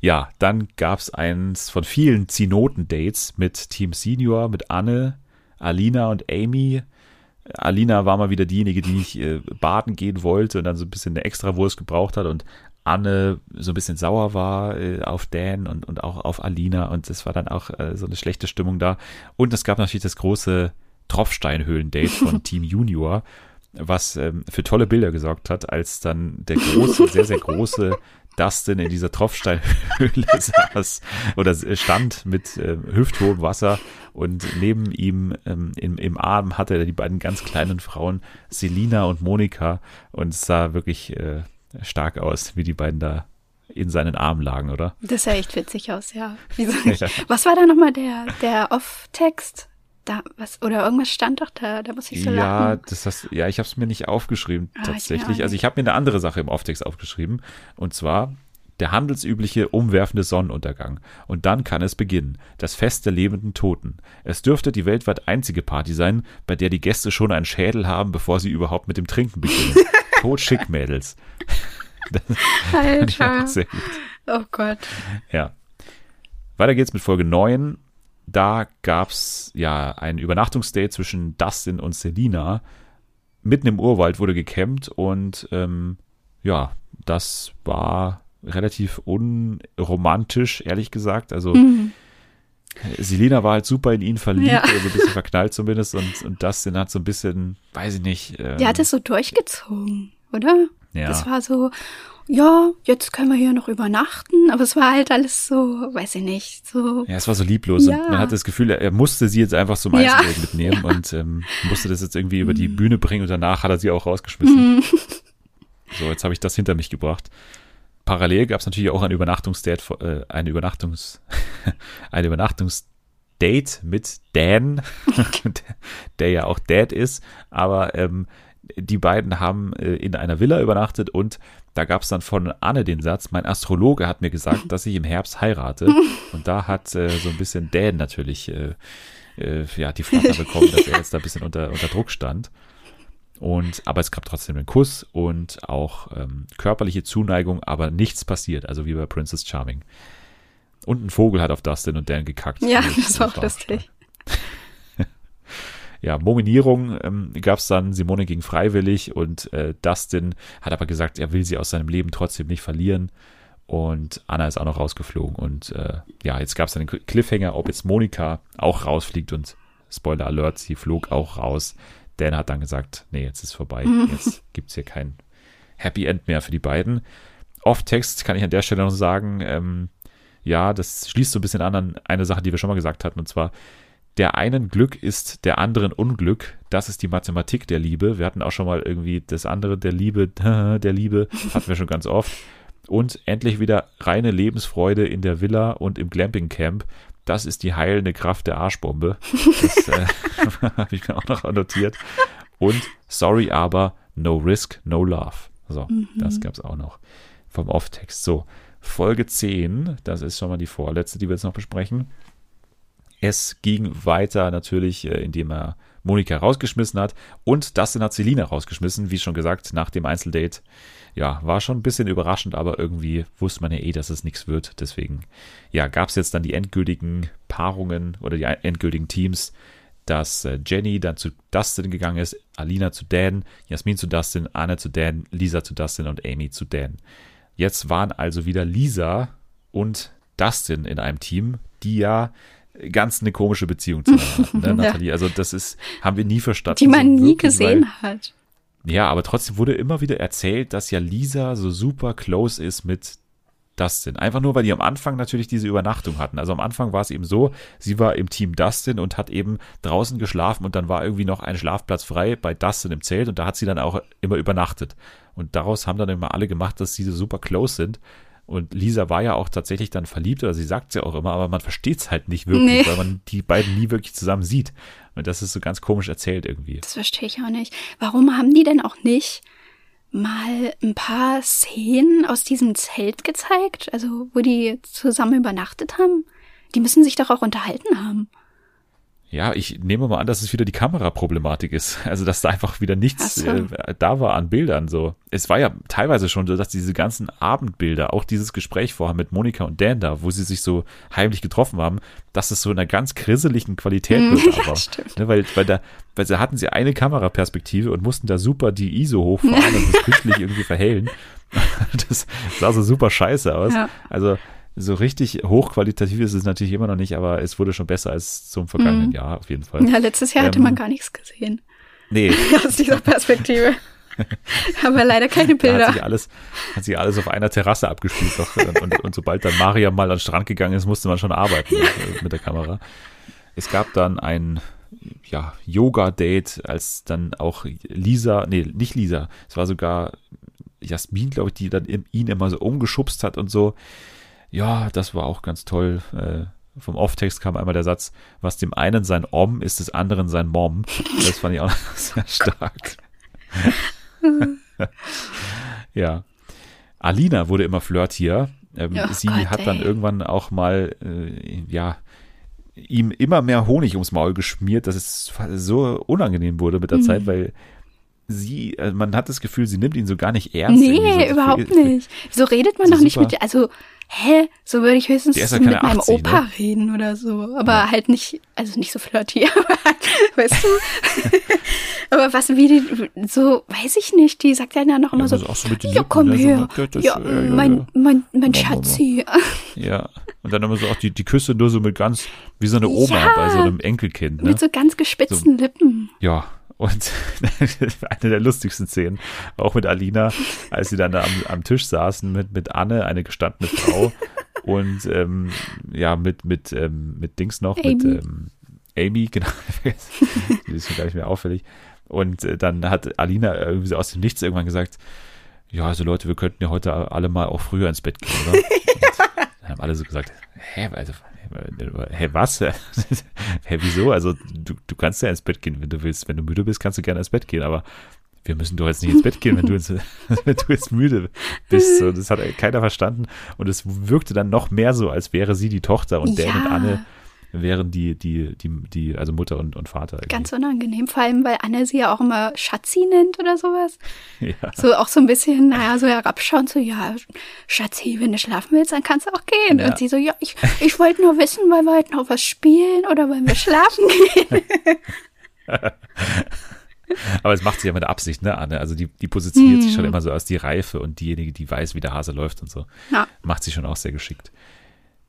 Ja, dann gab es eins von vielen Zinoten-Dates mit Team Senior, mit Anne, Alina und Amy. Alina war mal wieder diejenige, die nicht äh, baden gehen wollte und dann so ein bisschen eine Extrawurst gebraucht hat und Anne so ein bisschen sauer war äh, auf Dan und, und auch auf Alina und es war dann auch äh, so eine schlechte Stimmung da. Und es gab natürlich das große Tropfsteinhöhlen-Date von *laughs* Team Junior, was ähm, für tolle Bilder gesorgt hat, als dann der große, sehr, sehr große Dustin in dieser Tropfsteinhöhle *laughs* saß oder stand mit äh, hüfthohem Wasser und neben ihm ähm, im, im Arm hatte er die beiden ganz kleinen Frauen Selina und Monika und es sah wirklich äh, stark aus, wie die beiden da in seinen Armen lagen, oder? Das sah echt witzig aus, ja. *laughs* ja. Was war da nochmal der, der Off-Text? Da, was, oder irgendwas stand doch da, da muss ich so ja, lachen. Das hast, ja, ich habe es mir nicht aufgeschrieben, Ah, tatsächlich. ich mir auch also ich habe mir eine andere Sache im Off-Text aufgeschrieben. Und zwar der handelsübliche umwerfende Sonnenuntergang. Und dann kann es beginnen. Das Fest der lebenden Toten. Es dürfte die weltweit einzige Party sein, bei der die Gäste schon einen Schädel haben, bevor sie überhaupt mit dem Trinken beginnen. *laughs* Totschick, Mädels. Das fand ich auch Alter. *laughs* sehr gut. Oh Gott. Ja. Weiter geht's mit Folge 9. Da gab's ja ein Übernachtungsdate zwischen Dustin und Selina. Mitten im Urwald wurde gecampt und ähm, ja, das war relativ unromantisch, ehrlich gesagt. Also Mhm. Selina war halt super in ihn verliebt, Ja. also ein bisschen verknallt zumindest und, und Dustin hat so ein bisschen, weiß ich nicht. Ähm, Der hat es so durchgezogen, oder? ja. Das war so, ja, jetzt können wir hier noch übernachten, aber es war halt alles so, weiß ich nicht, so. Ja, es war so lieblos Ja. und man hatte das Gefühl, er, musste sie jetzt einfach zum Ja. Einzeldate mitnehmen *laughs* und ähm, musste das jetzt irgendwie über die Bühne bringen und danach hat er sie auch rausgeschmissen. Mhm. So, jetzt habe ich das hinter mich gebracht. Parallel gab es natürlich auch ein Übernachtungsdate, äh, ein Übernachtungs, *laughs* ein Übernachtungsdate mit Dan, der, *laughs* der ja auch Dad ist, aber ähm, die beiden haben äh, in einer Villa übernachtet und da gab es dann von Anne den Satz, mein Astrologe hat mir gesagt, dass ich im Herbst heirate. *laughs* Und da hat äh, so ein bisschen Dan natürlich äh, äh, ja, die Flatter bekommen, dass er jetzt da ein bisschen unter, unter Druck stand. Und, aber es gab trotzdem einen Kuss und auch ähm, körperliche Zuneigung, aber nichts passiert, also wie bei Princess Charming. Und ein Vogel hat auf Dustin und Dan gekackt. Ja, Also, das war auch lustig. *laughs* ja, Mominierung ähm, gab es dann Simone gegen Freiwillig und äh, Dustin hat aber gesagt, er will sie aus seinem Leben trotzdem nicht verlieren. Und Anna ist auch noch rausgeflogen. Und äh, ja, jetzt gab es einen Cliffhanger, ob jetzt Monika auch rausfliegt und Spoiler Alert, sie flog auch raus. Dan hat dann gesagt, nee, jetzt ist vorbei. *laughs* Jetzt gibt's hier kein Happy End mehr für die beiden. Off-Text kann ich an der Stelle noch sagen, ähm, ja, das schließt so ein bisschen an an eine Sache, die wir schon mal gesagt hatten, und zwar, der einen Glück ist der anderen Unglück. Das ist die Mathematik der Liebe. Wir hatten auch schon mal irgendwie das andere der Liebe, *laughs* der Liebe, hatten wir schon ganz oft. Und endlich wieder reine Lebensfreude in der Villa und im Glamping-Camp. Das ist die heilende Kraft der Arschbombe. Das äh, *laughs* habe ich mir auch noch annotiert. Und sorry, aber no risk, no love. So, das gab's auch noch vom Off-Text. So, Folge 10, das ist schon mal die vorletzte, die wir jetzt noch besprechen. Es ging weiter natürlich, äh, indem er Monika rausgeschmissen hat und Dustin hat Selina rausgeschmissen, wie schon gesagt, nach dem Einzeldate. Ja, war schon ein bisschen überraschend, aber irgendwie wusste man ja eh, dass es nichts wird. Deswegen, ja, gab es jetzt dann die endgültigen Paarungen oder die endgültigen Teams, dass äh, Jenny dann zu Dustin gegangen ist, Alina zu Dan, Jasmin zu Dustin, Anne zu Dan, Lisa zu Dustin und Amy zu Dan. Jetzt waren also wieder Lisa und Dustin in einem Team, die ja ganz eine komische Beziehung zueinander hatten, ne. *laughs* Nathalie? Also das ist, haben wir nie verstanden. Die man so nie wirklich, gesehen hat. Weil, ja, aber trotzdem wurde immer wieder erzählt, dass ja Lisa so super close ist mit Dustin. Einfach nur, weil die am Anfang natürlich diese Übernachtung hatten. Also am Anfang war es eben so, sie war im Team Dustin und hat eben draußen geschlafen und dann war irgendwie noch ein Schlafplatz frei bei Dustin im Zelt und da hat sie dann auch immer übernachtet. Und daraus haben dann immer alle gemacht, dass sie so super close sind. Und Lisa war ja auch tatsächlich dann verliebt, oder sie sagt es ja auch immer, aber man versteht es halt nicht wirklich, Nee. weil man die beiden nie wirklich zusammen sieht. Und das ist so ganz komisch erzählt irgendwie. Das verstehe ich auch nicht. Warum haben die denn auch nicht mal ein paar Szenen aus diesem Zelt gezeigt? Also, wo die zusammen übernachtet haben? Die müssen sich doch auch unterhalten haben. Ja, ich nehme mal an, dass es wieder die Kameraproblematik ist. *laughs* Also, dass da einfach wieder nichts so. äh, da war an Bildern so. Es war ja teilweise schon so, dass diese ganzen Abendbilder, auch dieses Gespräch vorher mit Monika und Dan da, wo sie sich so heimlich getroffen haben, dass es so in einer ganz grisseligen Qualität Mm, wird. *laughs* ja, Aber, stimmt. ne, weil, weil da, weil da hatten sie eine Kameraperspektive und mussten da super die ISO hochfahren und das *laughs* künstlich irgendwie verhellen. Das sah so super scheiße aus. Ja. Also so richtig hochqualitativ ist es natürlich immer noch nicht, aber es wurde schon besser als zum vergangenen Mhm. Jahr auf jeden Fall. Ja, letztes Jahr hatte Ähm, man gar nichts gesehen. Nee, *laughs* Aus dieser Perspektive. *laughs* Aber leider keine da hat Bilder. sich alles, hat sich alles auf einer Terrasse abgespielt doch. Und, und, und sobald dann Maria mal an den Strand gegangen ist, musste man schon arbeiten mit, mit der Kamera. Es gab dann ein ja, Yoga-Date, als dann auch Lisa, nee, nicht Lisa, es war sogar Jasmin, glaube ich, die dann ihn immer so umgeschubst hat und so. Ja, das war auch ganz toll. Äh, vom Off-Text kam einmal der Satz, was dem einen sein Om ist, des anderen sein Mom. Das fand ich auch *laughs* sehr stark. *laughs* ja. Alina wurde immer flirtier. Ähm, Oh sie Gott, hat dann ey. irgendwann auch mal, äh, ja, ihm immer mehr Honig ums Maul geschmiert, dass es so unangenehm wurde mit der Mhm. Zeit, weil sie, äh, man hat das Gefühl, sie nimmt ihn so gar nicht ernst. Nee, so. überhaupt Für- nicht. So redet man so doch nicht mit, also, hä? So würde ich höchstens ja mit meinem 80, Opa ne? reden oder so. Aber halt nicht, also nicht so flirty, *laughs* aber halt, weißt du? *laughs* aber was, wie die, so, weiß ich nicht, die sagt ja dann noch immer Ja, so, so mit den ja, Lippen, komm so, her. ja, das- Ja, ja, ja, mein, ja. mein, mein Schatzi. *laughs* Ja, und dann immer so auch die, die Küsse nur so mit ganz, wie so eine Oma Ja. bei so einem Enkelkind. Ne? Mit so ganz gespitzten Lippen. Ja, und *laughs* eine der lustigsten Szenen, auch mit Alina, als sie dann da am, am Tisch saßen mit, mit Anne, eine gestandene Frau, und ähm, ja, mit, mit, ähm, mit Dings noch, mit Amy. ähm, Amy, *laughs* genau, die ist mir gar nicht mehr auffällig. Und äh, dann hat Alina irgendwie so aus dem Nichts irgendwann gesagt, ja, also Leute, wir könnten ja heute alle mal auch früher ins Bett gehen, oder? *laughs* Und dann haben alle so gesagt, hä, also, hä, was? *laughs* hä, wieso? Also, du, du kannst ja ins Bett gehen, wenn du willst. Wenn du müde bist, kannst du gerne ins Bett gehen, aber wir müssen doch jetzt nicht ins Bett gehen, wenn du, ins, *laughs* *laughs* wenn du jetzt müde bist. So, das hat keiner verstanden. Und es wirkte dann noch mehr so, als wäre sie die Tochter und Dan Ja. und Anne wären die, die, die, die, also Mutter und, und Vater. irgendwie. Ganz unangenehm, vor allem, weil Anne sie ja auch immer Schatzi nennt oder sowas. *laughs* Ja. So auch so ein bisschen, naja, so herabschauen, so, ja, Schatzi, wenn du schlafen willst, dann kannst du auch gehen. Ja. Und sie so, ja, ich, ich wollte nur wissen, wollen wir heute noch was spielen oder wollen wir schlafen gehen? *laughs* Aber es macht sie ja mit Absicht, ne, Anne? Also die, die positioniert sich schon Hm. immer so als die Reife und diejenige, die weiß, wie der Hase läuft und so. Ja. Macht sie schon auch sehr geschickt.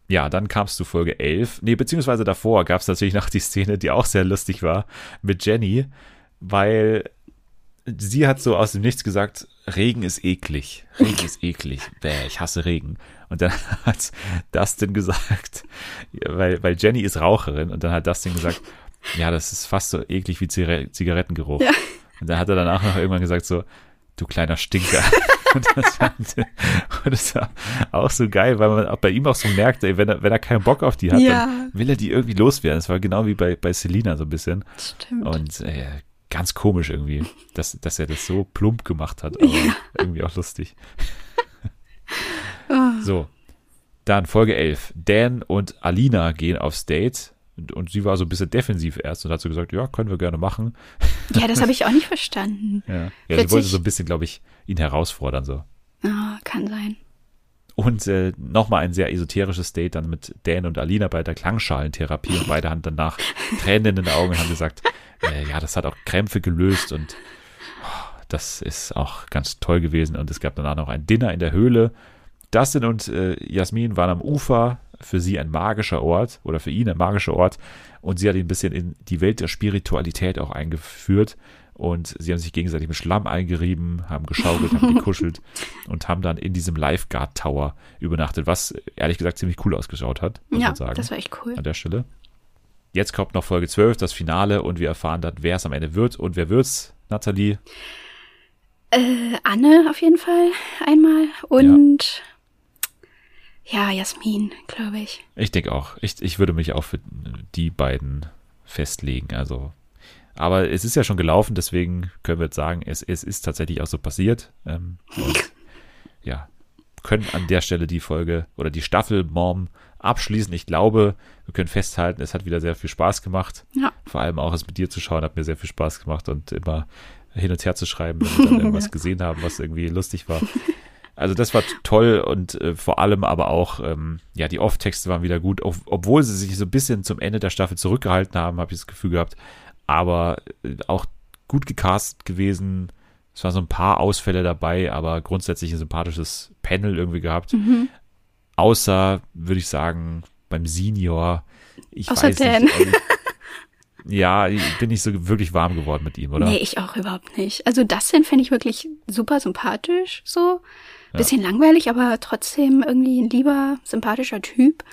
Ja, dann kamst du Folge 11. Nee, beziehungsweise davor gab es natürlich noch die Szene, die auch sehr lustig war, mit Jenny, weil sie hat so aus dem Nichts gesagt, Regen ist eklig. Regen ist eklig. *laughs* Bäh, ich hasse Regen. Und dann *laughs* hat Dustin gesagt, weil, weil Jenny ist Raucherin und dann hat Dustin gesagt, *laughs* ja, das ist fast so eklig wie Zigarettengeruch. Ja. Und dann hat er danach noch irgendwann gesagt so, du kleiner Stinker. Und das, fand, und das war auch so geil, weil man auch bei ihm auch so merkt, ey, wenn er, wenn er keinen Bock auf die hat, Ja. dann will er die irgendwie loswerden. Das war genau wie bei, bei Selina so ein bisschen. Stimmt. Und äh, ganz komisch irgendwie, dass, dass er das so plump gemacht hat, aber irgendwie auch lustig. Ah. So, dann Folge 11. Dan und Alina gehen aufs Date und, und sie war so ein bisschen defensiv erst und hat so gesagt, ja, können wir gerne machen. Ja, das habe ich auch nicht verstanden. *laughs* Ja, ja sie wollte so ein bisschen, glaube ich, ihn herausfordern so. Ah, kann sein. Und äh, nochmal ein sehr esoterisches Date dann mit Dan und Alina bei der Klangschalentherapie und beide haben danach *laughs* Tränen in den Augen und haben gesagt, äh, ja, das hat auch Krämpfe gelöst und oh, das ist auch ganz toll gewesen. Und es gab danach noch ein Dinner in der Höhle. Dustin und äh, Jasmin waren am Ufer, für sie ein magischer Ort oder für ihn ein magischer Ort und sie hat ihn ein bisschen in die Welt der Spiritualität auch eingeführt und sie haben sich gegenseitig mit Schlamm eingerieben, haben geschaukelt, haben *laughs* gekuschelt und haben dann in diesem Lifeguard Tower übernachtet, was ehrlich gesagt ziemlich cool ausgeschaut hat, muss ja, man sagen, das war echt cool. an der Stelle. Jetzt kommt noch Folge 12, das Finale und wir erfahren dann, wer es am Ende wird und wer wird's, Nathalie? Äh, Anne auf jeden Fall einmal und ja, Jasmin, glaube ich. Ich denke auch. Ich, ich würde mich auch für die beiden festlegen. Also, aber es ist ja schon gelaufen, deswegen können wir jetzt sagen, es, es ist tatsächlich auch so passiert. Ähm, und ja, können an der Stelle die Folge oder die Staffel Mom abschließen. Ich glaube, wir können festhalten, es hat wieder sehr viel Spaß gemacht. Ja. Vor allem auch es mit dir zu schauen, hat mir sehr viel Spaß gemacht und immer hin und her zu schreiben, wenn wir dann irgendwas gesehen haben, was irgendwie lustig war. Also das war toll und äh, vor allem aber auch, ähm, ja, die Off-Texte waren wieder gut, ob, obwohl sie sich so ein bisschen zum Ende der Staffel zurückgehalten haben, habe ich das Gefühl gehabt. Aber äh, auch gut gecastet gewesen. Es waren so ein paar Ausfälle dabei, aber grundsätzlich ein sympathisches Panel irgendwie gehabt. Mhm. Außer, würde ich sagen, beim Senior. Ich Außer weiß Dan. nicht. Ja, ich bin nicht so wirklich warm geworden mit ihm, oder? Nee, ich auch überhaupt nicht. Also Dustin finde ich wirklich super sympathisch, so. Bisschen langweilig, aber trotzdem irgendwie ein lieber, sympathischer Typ.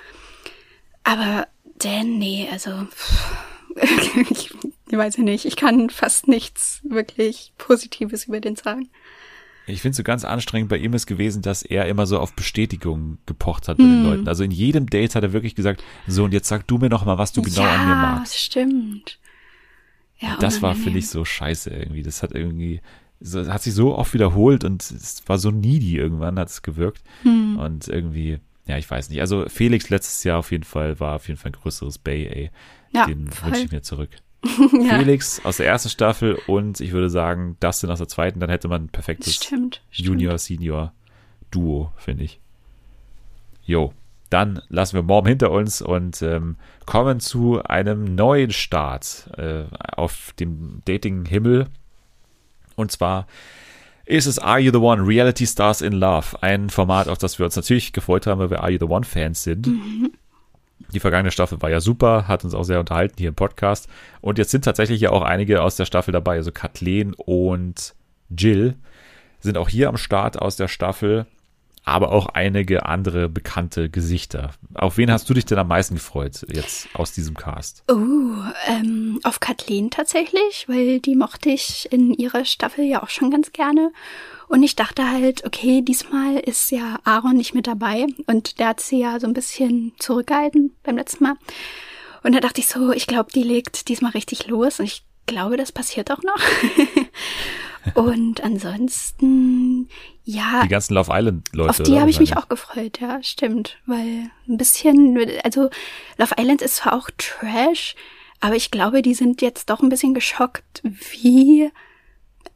Aber Dan, nee, also *laughs* ich, weiß ja nicht, ich kann fast nichts wirklich Positives über den sagen. Ich finde es so ganz anstrengend bei ihm ist gewesen, dass er immer so auf Bestätigung gepocht hat bei den Leuten. Also in jedem Date hat er wirklich gesagt, so und jetzt sag du mir noch mal, was du genau ja, an mir magst. stimmt. Ja, Das war, unangenehm. finde ich, so scheiße irgendwie. Das hat irgendwie, so, hat sich so oft wiederholt und es war so needy irgendwann, hat es gewirkt. Hm. Und irgendwie, ja, ich weiß nicht. Also Felix letztes Jahr auf jeden Fall war auf jeden Fall ein größeres Bay, ey. Ja, Den wünsche ich mir zurück. *laughs* ja, Felix aus der ersten Staffel und ich würde sagen, Dustin aus der zweiten, dann hätte man ein perfektes stimmt. stimmt. Junior, Senior Duo, finde ich. Jo, dann lassen wir Mom hinter uns und ähm, kommen zu einem neuen Start äh, auf dem Dating-Himmel. Und zwar ist es Are You the One? Reality Stars in Love. Ein Format, auf das wir uns natürlich gefreut haben, weil wir Are You the One-Fans sind. Die vergangene Staffel war ja super, hat uns auch sehr unterhalten hier im Podcast. Und jetzt sind tatsächlich ja auch einige aus der Staffel dabei. Also Kathleen und Jill sind auch hier am Start aus der Staffel, aber auch einige andere bekannte Gesichter. Auf wen hast du dich denn am meisten gefreut jetzt aus diesem Cast? Oh, ähm, auf Kathleen tatsächlich, weil die mochte ich in ihrer Staffel ja auch schon ganz gerne. Und ich dachte halt, okay, diesmal ist ja Aaron nicht mit dabei und der hat sie ja so ein bisschen zurückgehalten beim letzten Mal. Und da dachte ich so, ich glaube, die legt diesmal richtig los und ich glaube, das passiert auch noch. *laughs* und ansonsten, ja, Die ganzen Love Island Leute. auf die habe ich mich auch gefreut, ja, stimmt. Weil ein bisschen, also Love Island ist zwar auch Trash, aber ich glaube, die sind jetzt doch ein bisschen geschockt, wie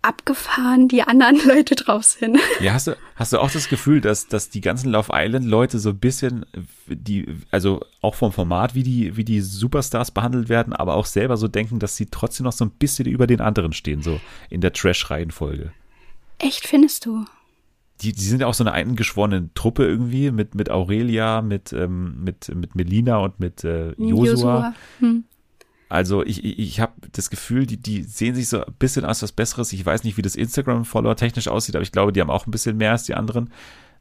abgefahren die anderen *laughs* Leute drauf sind. Ja, hast du, hast du auch das Gefühl, dass, dass die ganzen Love Island Leute so ein bisschen, die, also auch vom Format, wie die, wie die Superstars behandelt werden, aber auch selber so denken, dass sie trotzdem noch so ein bisschen über den anderen stehen, so in der Trash-Reihenfolge. Echt, findest du? die, die sind ja auch so eine eingeschworene Truppe irgendwie mit, mit Aurelia, mit, ähm, mit, mit Melina und mit äh, Josua. Hm. Also ich, ich, ich habe das Gefühl, die, die sehen sich so ein bisschen als was Besseres. Ich weiß nicht, wie das Instagram-Follower technisch aussieht, aber ich glaube, die haben auch ein bisschen mehr als die anderen.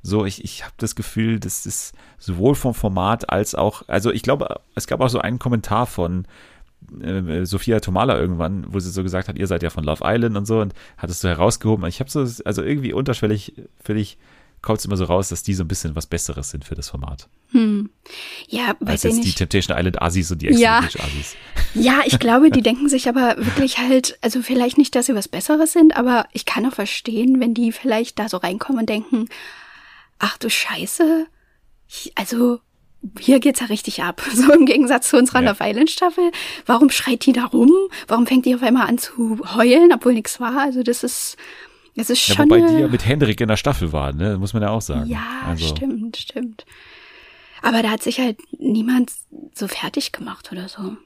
So, ich, ich habe das Gefühl, das ist sowohl vom Format als auch, also ich glaube, es gab auch so einen Kommentar von äh, Sophia Tomala irgendwann, wo sie so gesagt hat, ihr seid ja von Love Island und so und hat es so herausgehoben. Ich habe so, also irgendwie unterschwellig, völlig kommt es immer so raus, dass die so ein bisschen was Besseres sind für das Format. Hm. Ja, Als weiß ich jetzt die. Temptation Island Assis und die Ex Ja. Assis. *laughs* Ja, ich glaube, die *laughs* denken sich aber wirklich halt, also vielleicht nicht, dass sie was Besseres sind, aber ich kann auch verstehen, wenn die vielleicht da so reinkommen und denken, ach du Scheiße, ich- also hier geht's ja richtig ab. *laughs* So im Gegensatz zu unserer Ja. Love Island Staffel. Warum schreit die da rum? Warum fängt die auf einmal an zu heulen, obwohl nichts war? Also das ist, das ist Ja, schon. wobei eine- die ja mit Hendrik in der Staffel waren, ne? muss man ja auch sagen. ja, also, stimmt, stimmt. Aber da hat sich halt niemand so fertig gemacht oder so.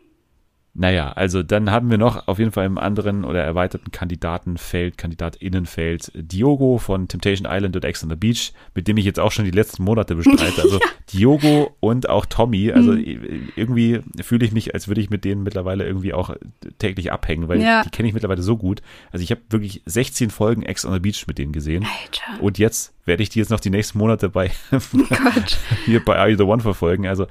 Naja, also dann haben wir noch auf jeden Fall im anderen oder erweiterten Kandidatenfeld, Kandidatinnenfeld Diogo von Temptation Island und Ex on the Beach, mit dem ich jetzt auch schon die letzten Monate bestreite. *laughs* Also Diogo und auch Tommy, also irgendwie fühle ich mich, als würde ich mit denen mittlerweile irgendwie auch täglich abhängen, weil Ja. die kenne ich mittlerweile so gut. Also ich habe wirklich 16 Folgen Ex on the Beach mit denen gesehen. Alter. Und jetzt werde ich die jetzt noch die nächsten Monate bei *laughs* Gott. *laughs* hier bei Are You the One verfolgen. Also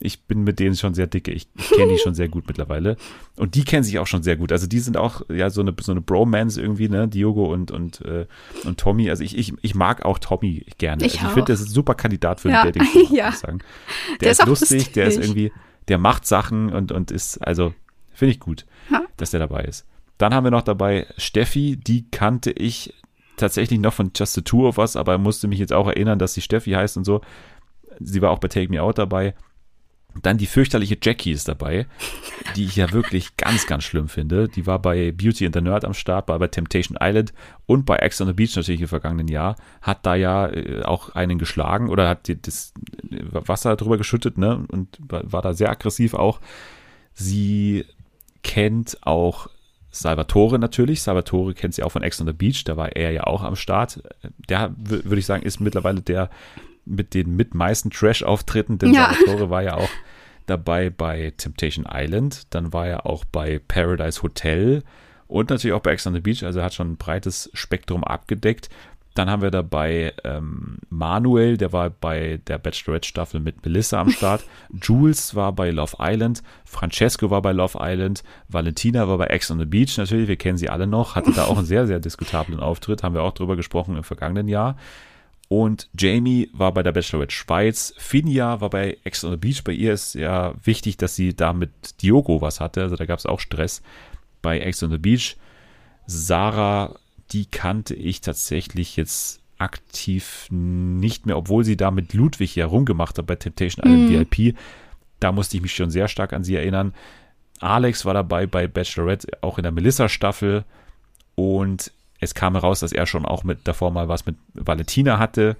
ich bin mit denen schon sehr dicke. Ich, ich kenne die schon sehr gut mittlerweile. Und die kennen sich auch schon sehr gut. Also die sind auch ja so eine, so eine Bromance irgendwie, ne? Diogo und, und, äh, und Tommy. Also ich, ich, ich mag auch Tommy gerne. Ich also ich finde, das ist ein super Kandidat für Ja. ein Dating. *laughs* Ja. Ich sagen. Der, Der ist, ist auch lustig, der ist lustig. irgendwie, der macht Sachen und, und ist, also finde ich gut, Ja. dass der dabei ist. Dann haben wir noch dabei Steffi, die kannte ich tatsächlich noch von Just the Two of Us, aber musste mich jetzt auch erinnern, dass sie Steffi heißt und so. Sie war auch bei Take Me Out dabei. Dann die fürchterliche Jackie ist dabei, die ich ja wirklich ganz, ganz schlimm finde. Die war bei Beauty and the Nerd am Start, war bei Temptation Island und bei X on the Beach natürlich im vergangenen Jahr. Hat da ja äh, auch einen geschlagen oder hat das Wasser drüber geschüttet, ne? Und war da sehr aggressiv auch. Sie kennt auch Salvatore natürlich. Salvatore kennt sie auch von X on the Beach, da war er ja auch am Start. Der, würde ich sagen, ist mittlerweile der mit den mit meisten Trash-Auftritten, denn ja. Salvatore war ja auch dabei bei Temptation Island, dann war er auch bei Paradise Hotel und natürlich auch bei X on the Beach, also er hat schon ein breites Spektrum abgedeckt. Dann haben wir dabei ähm, Manuel, der war bei der Bachelorette-Staffel mit Melissa am Start. *laughs* Jules war bei Love Island. Francesco war bei Love Island. Valentina war bei X on the Beach. Natürlich, wir kennen sie alle noch. Hatte da auch einen sehr, sehr diskutablen Auftritt. Haben wir auch drüber gesprochen im vergangenen Jahr. Und Jamie war bei der Bachelorette Schweiz. Finja war bei X on the Beach. Bei ihr ist ja wichtig, dass sie da mit Diogo was hatte. Also da gab es auch Stress bei X on the Beach. Sarah die kannte ich tatsächlich jetzt aktiv nicht mehr, obwohl sie da mit Ludwig ja rumgemacht hat bei Temptation Island mhm. VIP. Da musste ich mich schon sehr stark an sie erinnern. Alex war dabei bei Bachelorette, auch in der Melissa-Staffel. Und es kam heraus, dass er schon auch mit davor mal was mit Valentina hatte,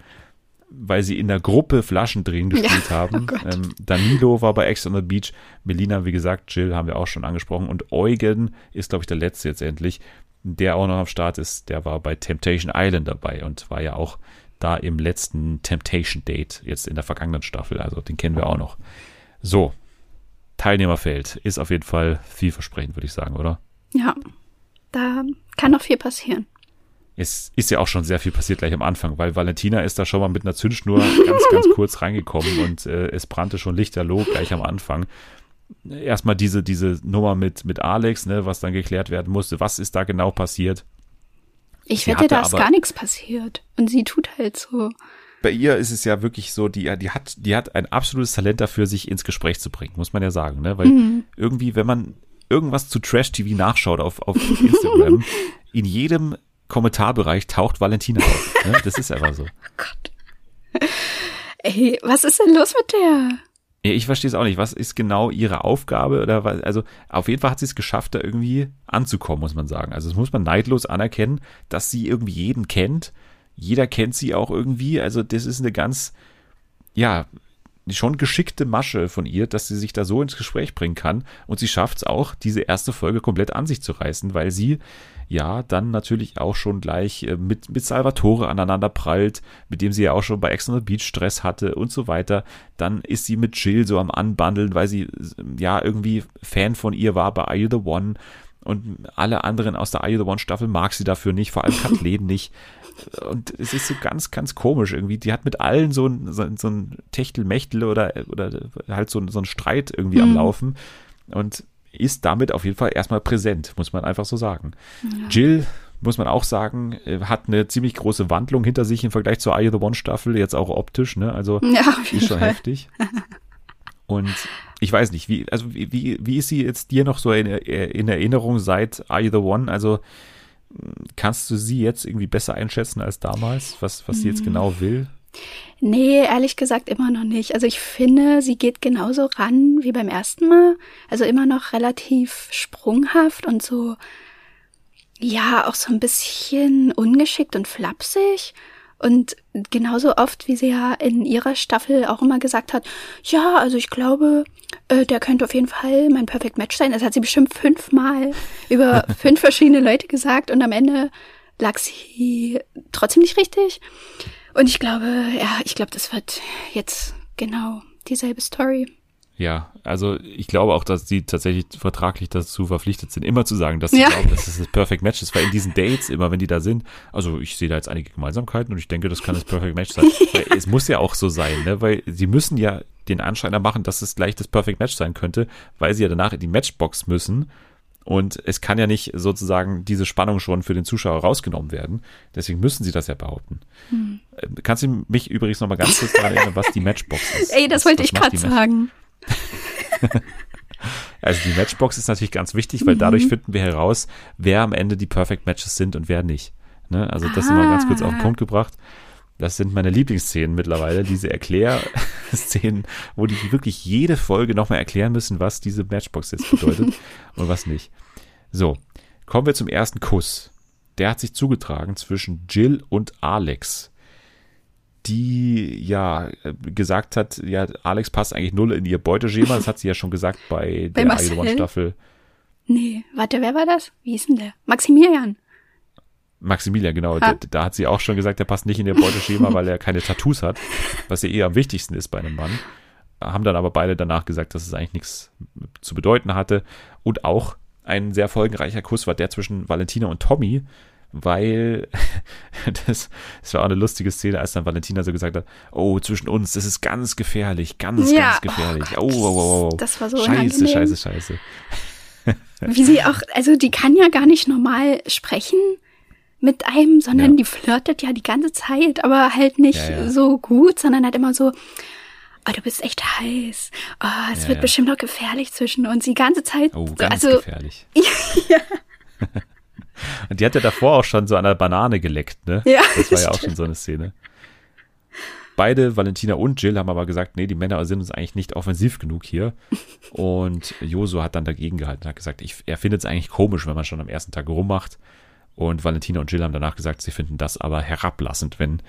weil sie in der Gruppe Flaschen drehen gespielt ja, haben. Oh ähm, Danilo war bei Ex on the Beach. Melina, wie gesagt, Jill haben wir auch schon angesprochen. Und Eugen ist, glaube ich, der letzte jetzt endlich der auch noch am Start ist, der war bei Temptation Island dabei und war ja auch da im letzten Temptation Date, jetzt in der vergangenen Staffel. Also den kennen wir auch noch. So, Teilnehmerfeld ist auf jeden Fall vielversprechend, würde ich sagen, oder? Ja, da kann noch viel passieren. Es ist ja auch schon sehr viel passiert gleich am Anfang, weil Valentina ist da schon mal mit einer Zündschnur ganz, ganz *laughs* kurz reingekommen und äh, es brannte schon lichterloh gleich am Anfang erstmal diese, diese Nummer mit, mit Alex, ne, was dann geklärt werden musste. Was ist da genau passiert? Ich wette, da ist gar nichts passiert. Und sie tut halt so. Bei ihr ist es ja wirklich so, die, die hat, die hat ein absolutes Talent dafür, sich ins Gespräch zu bringen, muss man ja sagen, ne? Weil mhm. irgendwie, wenn man irgendwas zu Trash-TV nachschaut auf, auf Instagram, *laughs* in jedem Kommentarbereich taucht Valentina auf. Ne? Das ist einfach so. *laughs* Oh Gott. Ey, was ist denn los mit der? Ich verstehe es auch nicht. Was ist genau ihre Aufgabe? Oder was, also auf jeden Fall hat sie es geschafft, da irgendwie anzukommen, muss man sagen. Also das muss man neidlos anerkennen, dass sie irgendwie jeden kennt. Jeder kennt sie auch irgendwie. Also das ist eine ganz, ja, schon geschickte Masche von ihr, dass sie sich da so ins Gespräch bringen kann. Und sie schafft es auch, diese erste Folge komplett an sich zu reißen, weil sie ja dann natürlich auch schon gleich äh, mit, mit Salvatore aneinander prallt, mit dem sie ja auch schon bei Ex on the Beach Stress hatte und so weiter. Dann ist sie mit Jill so am Anbandeln, weil sie ja irgendwie Fan von ihr war bei Are You the One und alle anderen aus der Are You the One Staffel mag sie dafür nicht, vor allem Kathleen *laughs* nicht. Und es ist so ganz, ganz komisch irgendwie. Die hat mit allen so ein, so, so ein Techtelmechtel oder, oder halt so, so ein Streit irgendwie mhm. am Laufen. Und ist damit auf jeden Fall erstmal präsent, muss man einfach so sagen. Ja. Jill, muss man auch sagen, äh, hat eine ziemlich große Wandlung hinter sich im Vergleich zur Eye of the One Staffel, jetzt auch optisch, ne? Also ja, ist schon Fall. heftig. *laughs* Und ich weiß nicht, wie, also wie, wie ist sie jetzt dir noch so in, in Erinnerung seit Eye of the One? Also kannst du sie jetzt irgendwie besser einschätzen als damals, was, was sie jetzt genau will? Nee, ehrlich gesagt immer noch nicht. Also ich finde, sie geht genauso ran wie beim ersten Mal. Also immer noch relativ sprunghaft und so, ja, auch so ein bisschen ungeschickt und flapsig. Und genauso oft, wie sie ja in ihrer Staffel auch immer gesagt hat, ja, also ich glaube, äh, der könnte auf jeden Fall mein Perfect Match sein. Das hat sie bestimmt fünfmal *laughs* über fünf verschiedene Leute gesagt und am Ende lag sie trotzdem nicht richtig. Und ich glaube, ja, ich glaube, das wird jetzt genau dieselbe Story. Ja, also ich glaube auch, dass sie tatsächlich vertraglich dazu verpflichtet sind, immer zu sagen, dass sie ja. glauben, dass es das Perfect Match ist, weil in diesen Dates, immer wenn die da sind, also ich sehe da jetzt einige Gemeinsamkeiten und ich denke, das kann das Perfect Match sein. *laughs* weil es muss ja auch so sein, ne? weil sie müssen ja den Anschein machen, dass es gleich das Perfect Match sein könnte, weil sie ja danach in die Matchbox müssen und es kann ja nicht sozusagen diese Spannung schon für den Zuschauer rausgenommen werden. Deswegen müssen sie das ja behaupten. Hm. Kannst du mich übrigens noch mal ganz kurz daran erinnern, was die Matchbox *laughs* ist? Ey, das was, wollte was ich gerade sagen. *laughs* also die Matchbox ist natürlich ganz wichtig, weil mhm. dadurch finden wir heraus, wer am Ende die Perfect Matches sind und wer nicht. Ne? Also das ah. mal ganz kurz auf den ah. Punkt gebracht. Das sind meine Lieblingsszenen mittlerweile, diese Erklärszenen, wo die wirklich jede Folge nochmal erklären müssen, was diese Matchbox jetzt bedeutet *laughs* und was nicht. So, kommen wir zum ersten Kuss. Der hat sich zugetragen zwischen Jill und Alex, die ja gesagt hat, ja, Alex passt eigentlich null in ihr Beuteschema. Das hat sie ja schon gesagt bei, *laughs* Bei der Marcel? One Staffel. Nee, warte, wer war das? Wie hieß denn der? Maximilian. Maximilian, genau. Da, da hat sie auch schon gesagt, der passt nicht in ihr Beuteschema, weil er keine Tattoos hat, was ja eher am wichtigsten ist bei einem Mann. Haben dann aber beide danach gesagt, dass es eigentlich nichts zu bedeuten hatte. Und auch ein sehr folgenreicher Kuss war der zwischen Valentina und Tommy, weil *laughs* das, das war auch eine lustige Szene, als dann Valentina so gesagt hat, oh, zwischen uns, das ist ganz gefährlich, ganz, Ja, ganz gefährlich. oh Oh, oh, oh, das war so Scheiße, unangenehm. scheiße, scheiße. *laughs* Wie sie auch, also die kann ja gar nicht normal sprechen mit einem, sondern Ja. die flirtet ja die ganze Zeit, aber halt nicht Ja, ja. so gut, sondern halt immer so, oh, du bist echt heiß. Oh, es Ja, wird ja. bestimmt noch gefährlich zwischen uns. Die ganze Zeit. Oh, ganz also, gefährlich. *laughs* Und die hat ja davor auch schon so an der Banane geleckt, ne? Ja, Das war ja auch schon so eine Szene. Beide, Valentina und Jill, haben aber gesagt, nee, die Männer sind uns eigentlich nicht offensiv genug hier. Und Josu hat dann dagegen gehalten und hat gesagt, ich, er findet es eigentlich komisch, wenn man schon am ersten Tag rummacht. Und Valentina und Jill haben danach gesagt, sie finden das aber herablassend, wenn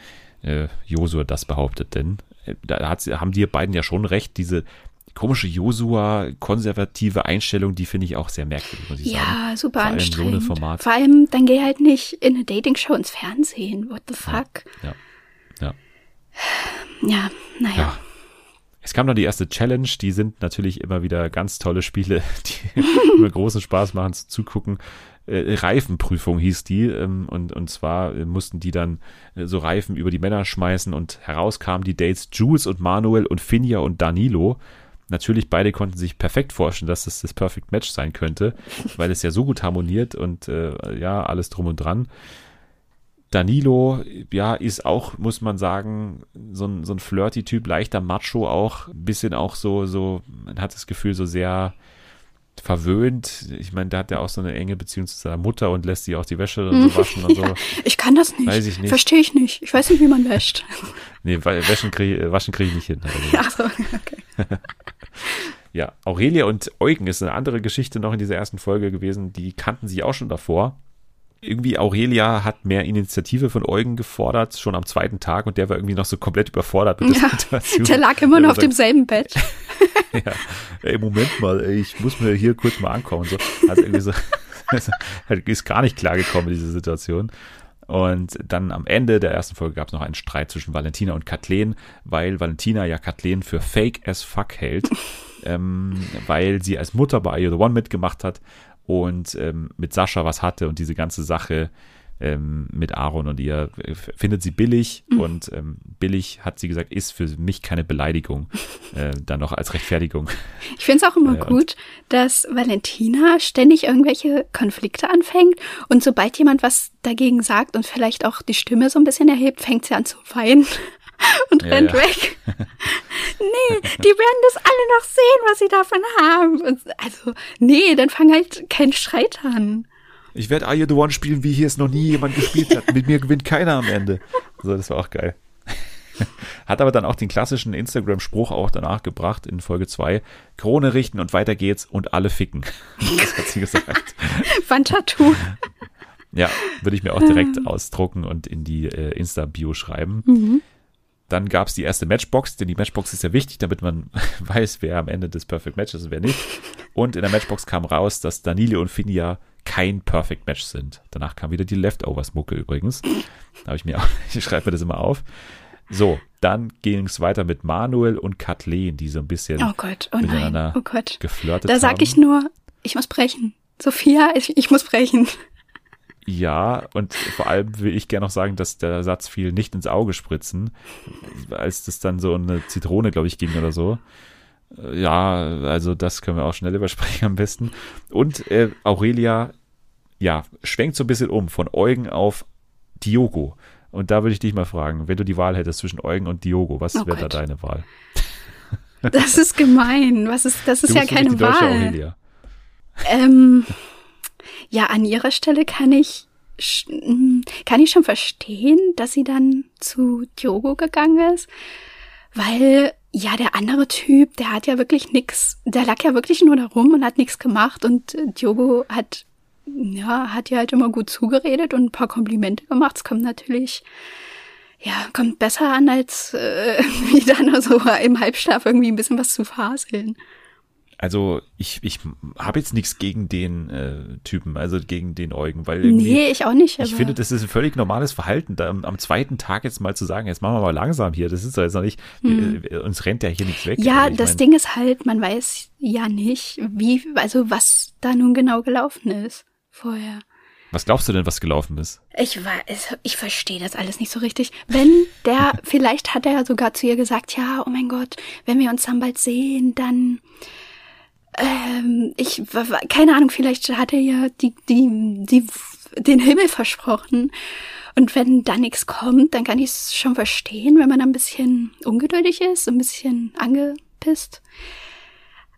äh, Josua das behauptet. Denn äh, da hat, haben die beiden ja schon recht, diese komische Josua-konservative Einstellung, die finde ich auch sehr merkwürdig, muss ich sagen. ja, super Vor allem so anstrengend. Format. Vor allem, dann geh halt nicht in eine Dating-Show ins Fernsehen. What the fuck? Ja. Ja. Ja, naja. Ja. Es kam dann die erste Challenge, die sind natürlich immer wieder ganz tolle Spiele, *laughs* die immer großen Spaß machen zu zugucken. Äh, Reifenprüfung hieß die ähm, und, und zwar äh, mussten die dann äh, so Reifen über die Männer schmeißen und heraus kamen die Dates Jules und Manuel und Finja und Danilo. Natürlich, beide konnten sich perfekt vorstellen, dass das das Perfect Match sein könnte, weil es ja so gut harmoniert und äh, ja, alles drum und dran. Danilo, ja, ist auch, muss man sagen, so ein, so ein flirty-Typ, leichter Macho auch, ein bisschen auch so, so, man hat das Gefühl, so sehr verwöhnt. Ich meine, da hat er auch so eine enge Beziehung zu seiner Mutter und lässt sie auch die Wäsche so *laughs* waschen und so. Ja, ich kann das nicht. Weiß ich nicht. Verstehe ich nicht. Ich weiß nicht, wie man wäscht. Nee, krieg, waschen kriege ich nicht hin. *laughs* gesagt. Ja, so, okay. *laughs* Ja, Aurelia und Eugen ist eine andere Geschichte noch in dieser ersten Folge gewesen. Die kannten sie auch schon davor. Irgendwie Aurelia hat mehr Initiative von Eugen gefordert, schon am zweiten Tag, und der war irgendwie noch so komplett überfordert mit der Ja, Situation. *laughs* der lag immer noch auf sagt, demselben Bett. *laughs* ja, ey, Moment mal, ey, ich muss mir hier kurz mal ankommen. So. Also irgendwie so, *laughs* ist gar nicht klargekommen in dieser Situation. Und dann am Ende der ersten Folge gab es noch einen Streit zwischen Valentina und Kathleen, weil Valentina ja Kathleen für fake as fuck hält, *laughs* ähm, weil sie als Mutter bei Are You the One mitgemacht hat und ähm, mit Sascha was hatte und diese ganze Sache ähm, mit Aaron und ihr äh, findet sie billig und ähm, billig hat sie gesagt, ist für mich keine Beleidigung, *laughs* äh, dann noch als Rechtfertigung. Ich finde es auch immer und- gut, dass Valentina ständig irgendwelche Konflikte anfängt und sobald jemand was dagegen sagt und vielleicht auch die Stimme so ein bisschen erhebt, fängt sie an zu weinen *laughs* und Ja, rennt ja. weg. *laughs* nee, die werden das alle noch sehen, was sie davon haben. Und also, nee, dann fang halt keinen Streit an. Ich werde Are You the One spielen, wie hier es noch nie jemand gespielt hat. Mit mir gewinnt keiner am Ende. So, das war auch geil. *laughs* Hat aber dann auch den klassischen Instagram-Spruch auch danach gebracht in Folge 2. Krone richten und weiter geht's und alle ficken. *laughs* Das hat sie gesagt. Wandtattoo. Ja, würde ich mir auch direkt ausdrucken und in die äh, Insta-Bio schreiben. Dann gab es die erste Matchbox, denn die Matchbox ist ja wichtig, damit man *laughs* weiß, wer am Ende des Perfect Match ist und wer nicht. Und in der Matchbox kam raus, dass Danilo und Finja kein Perfect Match sind. Danach kam wieder die Leftovers-Mucke übrigens. Da habe ich mir auch, *laughs* ich schreibe mir das immer auf. So, dann ging es weiter mit Manuel und Kathleen, die so ein bisschen Oh Gott, oh nein, miteinander oh Gott. geflirtet Da haben. sag ich nur, ich muss brechen. Sophia, ich, ich muss brechen. Ja, und vor allem will ich gerne noch sagen, dass der Satz fiel nicht ins Auge spritzen, als das dann so eine Zitrone, glaube ich, ging oder so. Äh, Ja, also das können wir auch schnell übersprechen am besten. Und äh, Aurelia, ja, schwenkt so ein bisschen um von Eugen auf Diogo. Und da würde ich dich mal fragen, wenn du die Wahl hättest zwischen Eugen und Diogo, was Oh wäre da deine Wahl? *laughs* Das ist gemein. Was ist, das ist du ja keine die Wahl. Aurelia. Ähm, ja, an ihrer Stelle kann ich kann ich schon verstehen, dass sie dann zu Diogo gegangen ist, weil ja, der andere Typ, der hat ja wirklich nix, der lag ja wirklich nur da rum und hat nichts gemacht und Diogo hat ja, hat ja halt immer gut zugeredet und ein paar Komplimente gemacht. Es kommt natürlich, ja, kommt besser an, als äh, *laughs* wie dann so im Halbschlaf irgendwie ein bisschen was zu faseln. Also ich, ich habe jetzt nichts gegen den äh, Typen, also gegen den Eugen, weil irgendwie, Nee, ich auch nicht. ich finde, das ist ein völlig normales Verhalten, da am, am, zweiten Tag jetzt mal zu sagen, jetzt machen wir mal langsam hier, das ist doch jetzt noch nicht, hm. äh, uns rennt ja hier nichts weg. Ja, das mein, Ding ist halt, man weiß ja nicht, wie, also was da nun genau gelaufen ist vorher. Was glaubst du denn, was gelaufen ist? Ich weiß, ich verstehe das alles nicht so richtig. Wenn der, *laughs* vielleicht hat er ja sogar zu ihr gesagt, ja, oh mein Gott, wenn wir uns dann bald sehen, dann, ähm, ich, keine Ahnung, vielleicht hat er ja die, die, die, den Himmel versprochen. Und wenn da nichts kommt, dann kann ich es schon verstehen, wenn man ein bisschen ungeduldig ist, ein bisschen angepisst.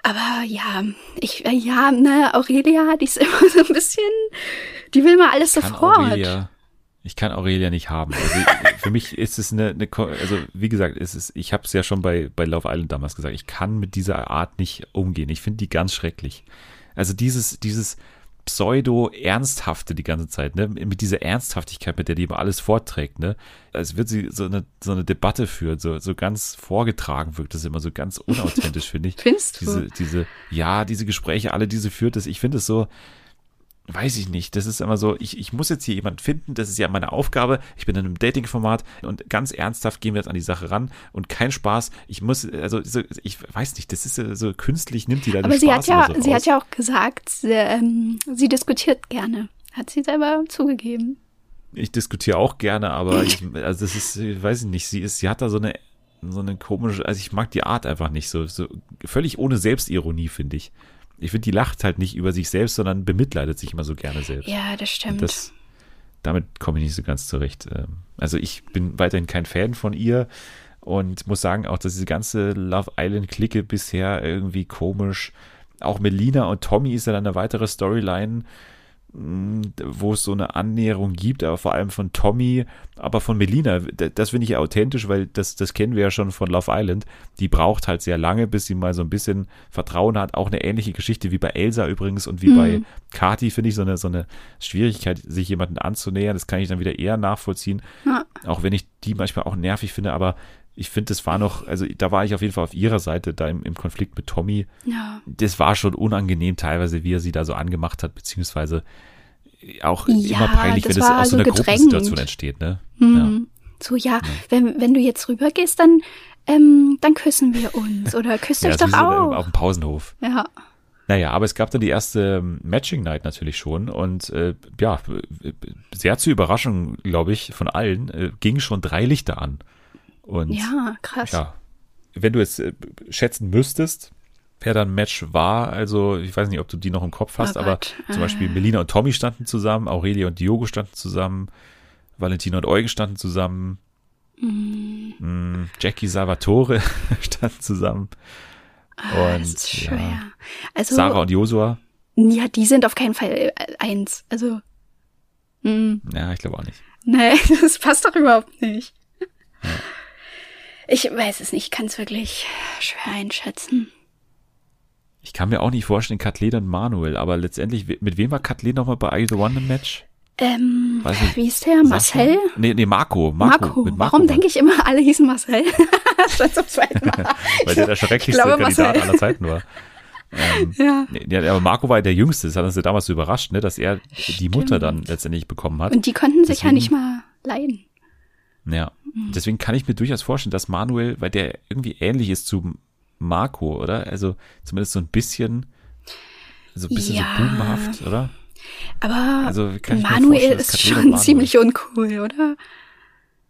Aber ja, ich, äh, ja, ne, Aurelia, die ist *laughs* immer so ein bisschen, die will mal alles sofort. Aurelia, ich kann Aurelia nicht haben. Also, *laughs* für mich ist es eine, eine, also wie gesagt, ist es, ich habe es ja schon bei, bei Love Island damals gesagt, ich kann mit dieser Art nicht umgehen. Ich finde die ganz schrecklich. Also dieses, dieses, pseudo-ernsthafte die ganze Zeit, ne? Mit dieser Ernsthaftigkeit, mit der die immer alles vorträgt, ne? Als wird sie so eine, so eine Debatte führen, so, so ganz vorgetragen wirkt das immer so ganz unauthentisch, finde ich. *laughs* Findest du? Diese, diese, ja, diese Gespräche, alle diese führt das, ich finde es so, weiß ich nicht. Das ist immer so, ich, ich muss jetzt hier jemanden finden, das ist ja meine Aufgabe. Ich bin in einem Dating-Format und ganz ernsthaft gehen wir jetzt an die Sache ran und kein Spaß. Ich muss, also so, ich weiß nicht, das ist so künstlich, nimmt die da Aber sie Spaß hat ja, so sie hat ja auch gesagt, sie, ähm, sie diskutiert gerne. Hat sie selber zugegeben. Ich diskutiere auch gerne, aber ich, also das ist, ich weiß ich nicht, sie ist, sie hat da so eine, so eine komische, also ich mag die Art einfach nicht so, so völlig ohne Selbstironie, finde ich ich finde, die lacht halt nicht über sich selbst, sondern bemitleidet sich immer so gerne selbst. Ja, das stimmt. Das, damit komme ich nicht so ganz zurecht. Ähm, also ich bin weiterhin kein Fan von ihr und muss sagen auch, dass diese ganze Love Island-Clique bisher irgendwie komisch. Auch Melina und Tommy ist ja dann eine weitere Storyline, wo es so eine Annäherung gibt, aber vor allem von Tommy, aber von Melina. Das finde ich authentisch, weil das, das kennen wir ja schon von Love Island. Die braucht halt sehr lange, bis sie mal so ein bisschen Vertrauen hat. Auch eine ähnliche Geschichte wie bei Elsa übrigens und wie mhm. bei Kati finde ich so eine, so eine Schwierigkeit, sich jemanden anzunähern. Das kann ich dann wieder eher nachvollziehen. Ja. Auch wenn ich die manchmal auch nervig finde, aber ich finde, das war noch, also da war ich auf jeden Fall auf ihrer Seite, da im, im Konflikt mit Tommy. Ja. Das war schon unangenehm teilweise, wie er sie da so angemacht hat, beziehungsweise auch ja, immer peinlich, wenn es aus so einer gedrängt. Gruppensituation entsteht, ne? Mhm. Ja. So, ja, ja, Wenn, wenn du jetzt rübergehst, dann, ähm, dann küssen wir uns oder küsst euch doch auch. auf dem Pausenhof. Ja. Naja, aber es gab dann die erste ähm, Matching Night natürlich schon und äh, ja, sehr zur Überraschung, glaube ich, von allen, äh, gingen schon drei Lichter an. Und, ja, krass. Ja, wenn du jetzt äh, schätzen müsstest, wer dann Match war, also ich weiß nicht, ob du die noch im Kopf hast, oh aber zum Beispiel Melina und Tommy standen zusammen, Aurelia und Diogo standen zusammen, Valentina und Eugen standen zusammen, mm. Jackie Salvatore *laughs* standen zusammen. Ah, und das ist schwer. Ja, also, Sarah und Josua. Ja, die sind auf keinen Fall äh, eins. Also. Mm. Ja, ich glaube auch nicht. Nee, *laughs* das passt doch überhaupt nicht. Ja. Ich weiß es nicht, ich kann es wirklich schwer einschätzen. Ich kann mir auch nicht vorstellen, Kathleen und Manuel, aber letztendlich, mit wem war Kathleen nochmal bei I The One im Match? Ähm, wie ist der? Marcel? Nee, nee, Marco. Marco. Marco. Marco Warum denke ich immer, alle hießen Marcel? *laughs* *laughs* Schon zum zweiten Mal. *laughs* Weil der der schrecklichste glaube, Kandidat Marcel. aller Zeiten war. Ähm, ja. ja. Aber Marco war ja der Jüngste, das hat uns ja damals so überrascht, ne, dass er Stimmt. die Mutter dann letztendlich bekommen hat. Und die konnten sich Deswegen, ja nicht mal leiden. Ja, mhm. deswegen kann ich mir durchaus vorstellen, dass Manuel, weil der irgendwie ähnlich ist zu Marco, oder? Also zumindest so ein bisschen, so ein bisschen ja. so bubenhaft, oder? Aber also, Manuel ist schon ziemlich uncool, oder?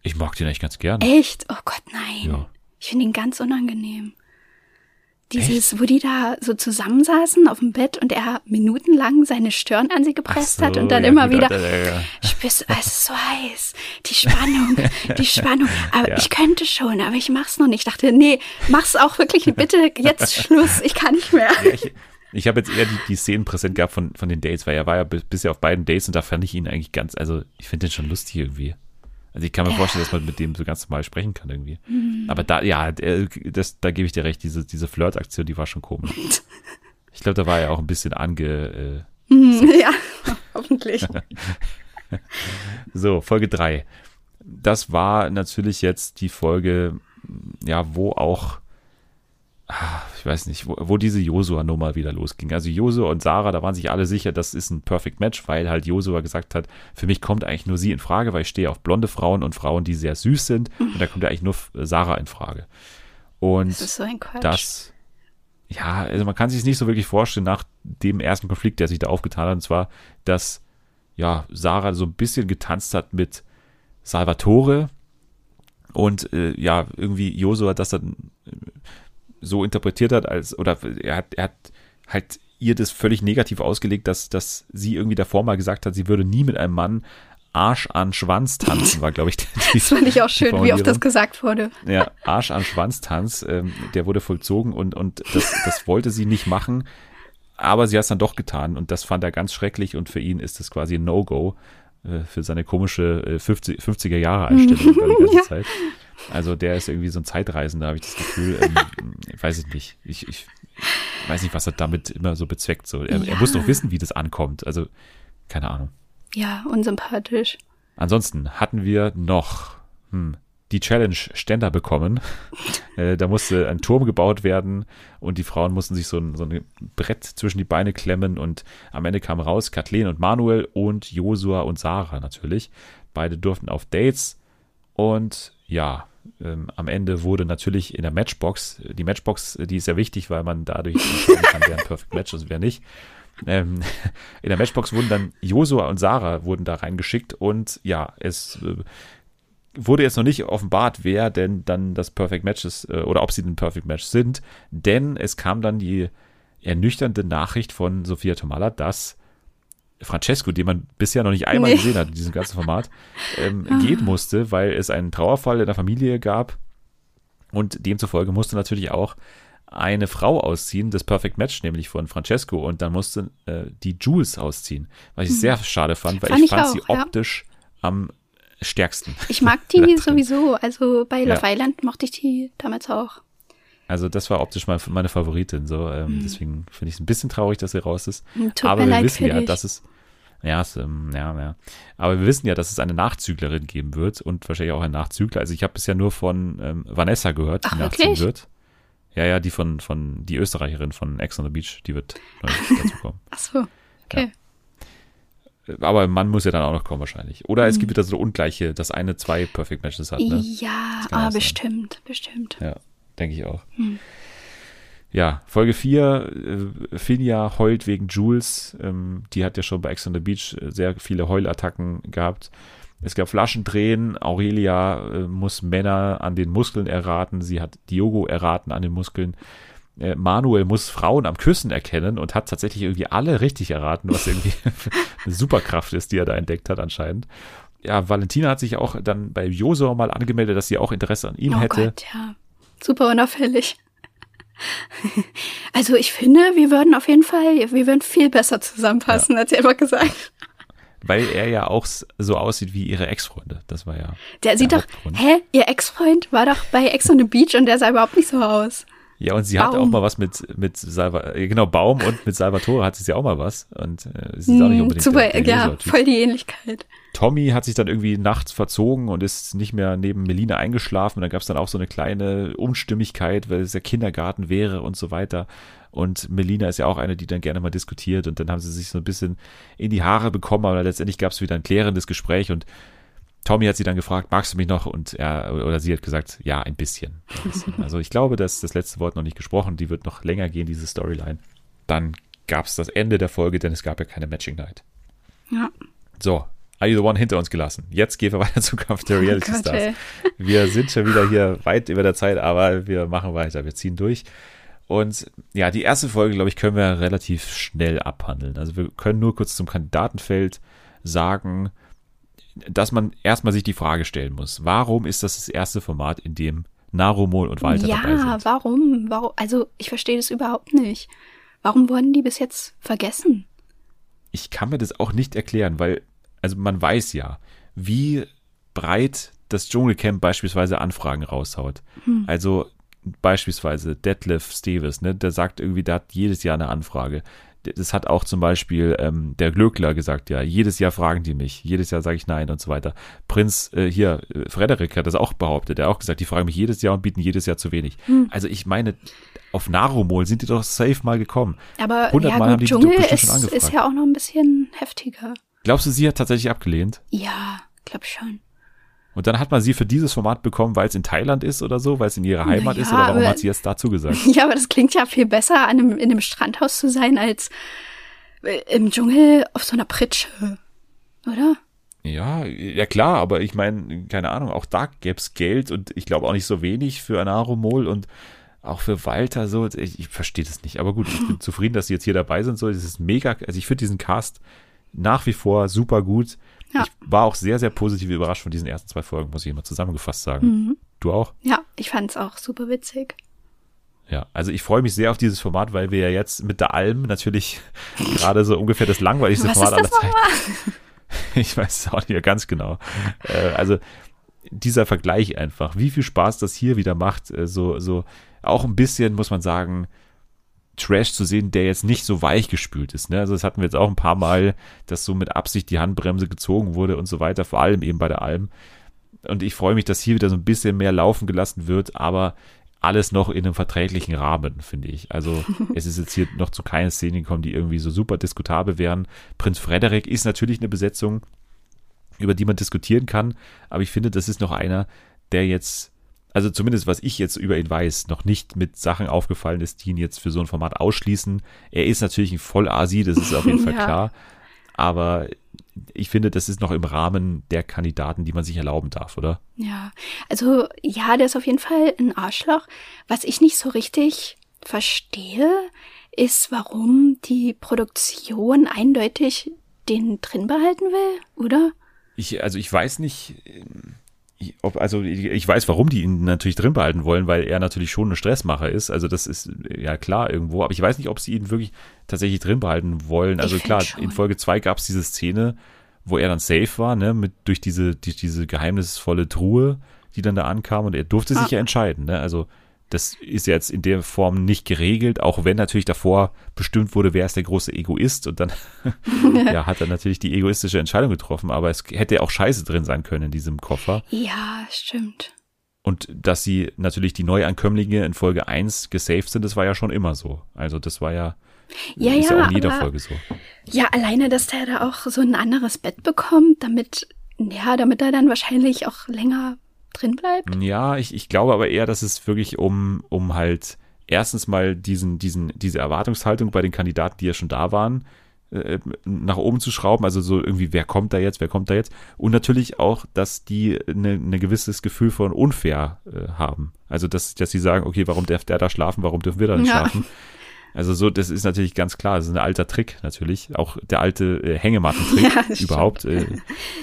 Ich mag den eigentlich ganz gern. Echt? Oh Gott, nein. Ja. Ich finde ihn ganz unangenehm. Dieses, Echt? wo die da so zusammensaßen auf dem Bett und er minutenlang seine Stirn an sie gepresst so, hat und dann ja, immer wieder, ja, ja. spürst du, es ist so heiß, die Spannung, die *laughs* Spannung. Aber ich könnte schon, aber ich mach's noch nicht. Ich dachte, nee, mach's auch wirklich bitte jetzt Schluss, ich kann nicht mehr. Ich, Ich habe jetzt eher die, die Szenen präsent gehabt von, von den Dates, weil er war ja bisher auf beiden Dates und da fand ich ihn eigentlich ganz, also ich finde den schon lustig irgendwie. Also ich kann mir vorstellen, dass man mit dem so ganz normal sprechen kann irgendwie. Mhm. Aber da, ja, das, da gebe ich dir recht, diese, diese Flirt-Aktion, die war schon komisch. *laughs* Ich glaube, da war er auch ein bisschen ange. Äh, mhm, ja, *laughs* hoffentlich. *laughs* so, Folge 3. Das war natürlich jetzt die Folge, ja, wo auch ich weiß nicht, wo, wo diese Josua-Nummer wieder losging. Also Josua und Sarah, da waren sich alle sicher, das ist ein Perfect Match, weil halt Josua gesagt hat, für mich kommt eigentlich nur sie in Frage, weil ich stehe auf blonde Frauen und Frauen, die sehr süß sind. Und da kommt ja eigentlich nur Sarah in Frage. Und das ist so ein Quatsch. das, ja, also man kann sich es nicht so wirklich vorstellen nach dem ersten Konflikt, der sich da aufgetan hat, und zwar, dass ja, Sarah so ein bisschen getanzt hat mit Salvatore und äh, ja, irgendwie Josua das dann so interpretiert hat, als, oder er hat, er hat halt ihr das völlig negativ ausgelegt, dass, dass sie irgendwie davor mal gesagt hat, sie würde nie mit einem Mann Arsch an Schwanz tanzen, war, glaube ich. *laughs* Die, das fand ich auch schön, wie oft das gesagt wurde. Ja, Arsch an Schwanz Tanz, ähm, der wurde vollzogen und, und das, das wollte sie nicht machen, aber sie hat es dann doch getan und das fand er ganz schrecklich und für ihn ist das quasi ein No-Go äh, für seine komische äh, 50, 50er Jahre Einstellung die ganze *laughs* ja. Zeit. Also der ist irgendwie so ein Zeitreisender, habe ich das Gefühl. Ähm, weiß ich nicht. Ich, ich weiß nicht, was er damit immer so bezweckt. So, er, ja. er muss doch wissen, wie das ankommt. Also, keine Ahnung. Ja, unsympathisch. Ansonsten hatten wir noch hm, die Challenge Ständer bekommen. *laughs* äh, da musste ein Turm gebaut werden und die Frauen mussten sich so ein, so ein Brett zwischen die Beine klemmen und am Ende kam raus Kathleen und Manuel und Josua und Sarah natürlich. Beide durften auf Dates und ja, ähm, am Ende wurde natürlich in der Matchbox, die Matchbox, die ist sehr wichtig, weil man dadurch entscheiden kann, wer ein Perfect Match ist und wer nicht. Ähm, *laughs* in der Matchbox wurden dann Josua und Sarah wurden da reingeschickt und ja, es äh, wurde jetzt noch nicht offenbart, wer denn dann das Perfect Match ist äh, oder ob sie ein Perfect Match sind, denn es kam dann die ernüchternde Nachricht von Sophia Tomala, dass Francesco, den man bisher noch nicht einmal nee. gesehen hat in diesem ganzen Format, ähm, ah. gehen musste, weil es einen Trauerfall in der Familie gab. Und demzufolge musste natürlich auch eine Frau ausziehen, das Perfect Match nämlich von Francesco. Und dann musste äh, die Jules ausziehen, was ich hm. sehr schade fand, weil fand ich fand auch, sie optisch ja. am stärksten. Ich mag die *laughs* sowieso. Also bei Love ja. Island mochte ich die damals auch. Also das war optisch mal meine Favoritin. So, ähm, mhm. deswegen finde ich es ein bisschen traurig, dass sie raus ist. Tut Aber wir wissen ja, dass es ja, es, ähm, ja, ja. Aber wir wissen ja, dass es eine Nachzüglerin geben wird und wahrscheinlich auch einen Nachzügler. Also ich habe bisher nur von ähm, Vanessa gehört, die Ach, nachziehen wirklich? wird. Ja, ja, die von, von, die Österreicherin von Ex on the Beach, die wird dazu kommen. *laughs* Ach so, okay. Ja. Aber man muss ja dann auch noch kommen wahrscheinlich. Oder mhm. es gibt wieder so ungleiche, dass eine zwei Perfect Matches hat. Ne? Ja, aber bestimmt, bestimmt. Ja denke ich auch. Hm. Ja, Folge 4, äh, Finja heult wegen Jules. Ähm, die hat ja schon bei Ex on the Beach äh, sehr viele Heulattacken gehabt. Es gab Flaschendrehen. Aurelia äh, muss Männer an den Muskeln erraten. Sie hat Diogo erraten an den Muskeln. Äh, Manuel muss Frauen am Küssen erkennen und hat tatsächlich irgendwie alle richtig erraten, was irgendwie *laughs* eine Superkraft ist, die er da entdeckt hat anscheinend. Ja, Valentina hat sich auch dann bei Josua mal angemeldet, dass sie auch Interesse an ihm oh hätte. Gott, ja super unauffällig. Also ich finde, wir würden auf jeden Fall, wir würden viel besser zusammenpassen, ja. hat sie einfach gesagt. Weil er ja auch so aussieht wie ihre Ex-Freunde. Das war ja. Der, der sieht doch, hä? Ihr Ex-Freund war doch bei Ex on the Beach und der sah überhaupt nicht so aus. Ja, und sie Baum. hatte auch mal was mit, mit Salva, äh, genau, Baum und mit Salvatore hatte sie auch mal was. Und äh, sie ist auch nicht hm, unbedingt Super, der, der ja, voll die Ähnlichkeit. Tommy hat sich dann irgendwie nachts verzogen und ist nicht mehr neben Melina eingeschlafen. Und da gab es dann auch so eine kleine Unstimmigkeit, weil es ja Kindergarten wäre und so weiter. Und Melina ist ja auch eine, die dann gerne mal diskutiert. Und dann haben sie sich so ein bisschen in die Haare bekommen, aber letztendlich gab es wieder ein klärendes Gespräch und Tommy hat sie dann gefragt, magst du mich noch? Und er oder sie hat gesagt, ja, ein bisschen. Ein *laughs* bisschen. Also ich glaube, dass das letzte Wort noch nicht gesprochen. Die wird noch länger gehen, diese Storyline. Dann gab es das Ende der Folge, denn es gab ja keine Matching Night. Ja. So, Are You the One hinter uns gelassen. Jetzt gehen wir *laughs* weiter zu Kampf der oh Reality oh Stars. Wir sind schon wieder hier *laughs* weit über der Zeit, aber wir machen weiter. Wir ziehen durch. Und ja, die erste Folge, glaube ich, können wir relativ schnell abhandeln. Also wir können nur kurz zum Kandidatenfeld sagen, dass man erstmal sich die Frage stellen muss, warum ist das das erste Format, in dem Narumol und Walter ja, dabei sind? Ja, warum? warum? Also ich verstehe das überhaupt nicht. Warum wurden die bis jetzt vergessen? Ich kann mir das auch nicht erklären, weil, also man weiß ja, wie breit das Dschungelcamp beispielsweise Anfragen raushaut. Hm. Also beispielsweise Detlef Steves, ne, der sagt irgendwie, der hat jedes Jahr eine Anfrage. Das hat auch zum Beispiel ähm, der Glöckler gesagt, ja, jedes Jahr fragen die mich, jedes Jahr sage ich nein und so weiter. Prinz äh, hier, äh, Frederik hat das auch behauptet, der hat auch gesagt, die fragen mich jedes Jahr und bieten jedes Jahr zu wenig. Hm. Also ich meine, auf Narumol sind die doch safe mal gekommen. Aber 100 ja, haben die Dschungel die ist, schon angefragt. ist ja auch noch ein bisschen heftiger. Glaubst du, sie hat tatsächlich abgelehnt? Ja, glaub schon. Und dann hat man sie für dieses Format bekommen, weil es in Thailand ist oder so, weil es in ihrer Heimat ja, ist oder warum aber, hat sie jetzt dazu gesagt? *laughs* Ja, aber das klingt ja viel besser, an einem, in einem Strandhaus zu sein, als äh, im Dschungel auf so einer Pritsche, oder? Ja, ja klar, aber ich meine, keine Ahnung, auch da gäbe es Geld und ich glaube auch nicht so wenig für Anaromol und auch für Walter so. Ich, ich verstehe das nicht, aber gut, ich bin *laughs* zufrieden, dass sie jetzt hier dabei sind. So, das ist mega. Also ich finde diesen Cast nach wie vor super gut. Ja. Ich war auch sehr, sehr positiv überrascht von diesen ersten zwei Folgen, muss ich immer zusammengefasst sagen. Mhm. Du auch? Ja, ich fand es auch super witzig. Ja, also ich freue mich sehr auf dieses Format, weil wir ja jetzt mit der Alm natürlich *laughs* gerade so ungefähr das langweiligste Was Format aller Zeiten. *laughs* Ich weiß es auch nicht mehr ganz genau. Äh, also dieser Vergleich einfach, wie viel Spaß das hier wieder macht, äh, so, so auch ein bisschen, muss man sagen, Trash zu sehen, der jetzt nicht so weich gespült ist. Ne? Also das hatten wir jetzt auch ein paar Mal, dass so mit Absicht die Handbremse gezogen wurde und so weiter, vor allem eben bei der Alm. Und ich freue mich, dass hier wieder so ein bisschen mehr laufen gelassen wird, aber alles noch in einem verträglichen Rahmen, finde ich. Also *laughs* es ist jetzt hier noch zu keinen Szenen gekommen, die irgendwie so super diskutabel wären. Prinz Frederik ist natürlich eine Besetzung, über die man diskutieren kann, aber ich finde, das ist noch einer, der jetzt also zumindest was ich jetzt über ihn weiß, noch nicht mit Sachen aufgefallen ist, die ihn jetzt für so ein Format ausschließen. Er ist natürlich ein Vollasi, das ist auf jeden Fall *laughs* ja. klar. Aber ich finde, das ist noch im Rahmen der Kandidaten, die man sich erlauben darf, oder? Ja, also ja, der ist auf jeden Fall ein Arschloch. Was ich nicht so richtig verstehe, ist, warum die Produktion eindeutig den drin behalten will, oder? Ich, also ich weiß nicht, ob, also ich weiß, warum die ihn natürlich drin behalten wollen, weil er natürlich schon ein Stressmacher ist. Also das ist ja klar irgendwo. Aber ich weiß nicht, ob sie ihn wirklich tatsächlich drin behalten wollen. Also klar, schon. in Folge 2 gab es diese Szene, wo er dann safe war, ne, mit durch diese, durch diese geheimnisvolle Truhe, die dann da ankam und er durfte ah. sich ja entscheiden, ne? Also das ist jetzt in der Form nicht geregelt, auch wenn natürlich davor bestimmt wurde, wer ist der große Egoist und dann *laughs* ja, hat er natürlich die egoistische Entscheidung getroffen, aber es hätte auch Scheiße drin sein können in diesem Koffer. Ja, stimmt. Und dass sie natürlich die Neuankömmlinge in Folge 1 gesaved sind, das war ja schon immer so. Also das war ja, ja, ist ja, ja auch in jeder aber, Folge so. Ja, alleine, dass der da auch so ein anderes Bett bekommt, damit, ja, damit er dann wahrscheinlich auch länger drin bleibt? Ja, ich, ich glaube aber eher, dass es wirklich um, um halt erstens mal diesen, diesen, diese Erwartungshaltung bei den Kandidaten, die ja schon da waren, äh, nach oben zu schrauben, also so irgendwie, wer kommt da jetzt, wer kommt da jetzt und natürlich auch, dass die ein ne gewisses Gefühl von unfair äh, haben. Also, dass, dass sie sagen, okay, warum darf der da schlafen, warum dürfen wir da nicht ja. schlafen? *laughs* Also so, das ist natürlich ganz klar, das ist ein alter Trick natürlich, auch der alte äh, Hängematten-Trick *laughs* ja, überhaupt äh,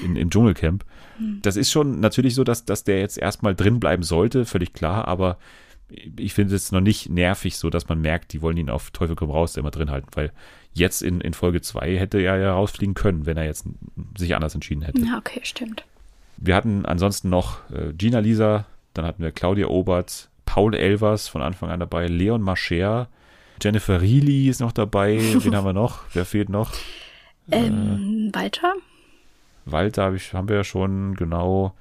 in, im Dschungelcamp. Hm. Das ist schon natürlich so, dass, dass der jetzt erstmal drin bleiben sollte, völlig klar, aber ich finde es noch nicht nervig, so dass man merkt, die wollen ihn auf Teufel komm raus immer drin halten, weil jetzt in, in Folge 2 hätte er ja rausfliegen können, wenn er jetzt sich anders entschieden hätte. Ja, okay, stimmt. Wir hatten ansonsten noch äh, Gina Lisa, dann hatten wir Claudia Obert, Paul Elvers von Anfang an dabei, Leon Mascher, Jennifer Reilly ist noch dabei. Wen haben wir noch? *laughs* Wer fehlt noch? Ähm, äh, Walter? Walter hab ich, haben wir ja schon, genau.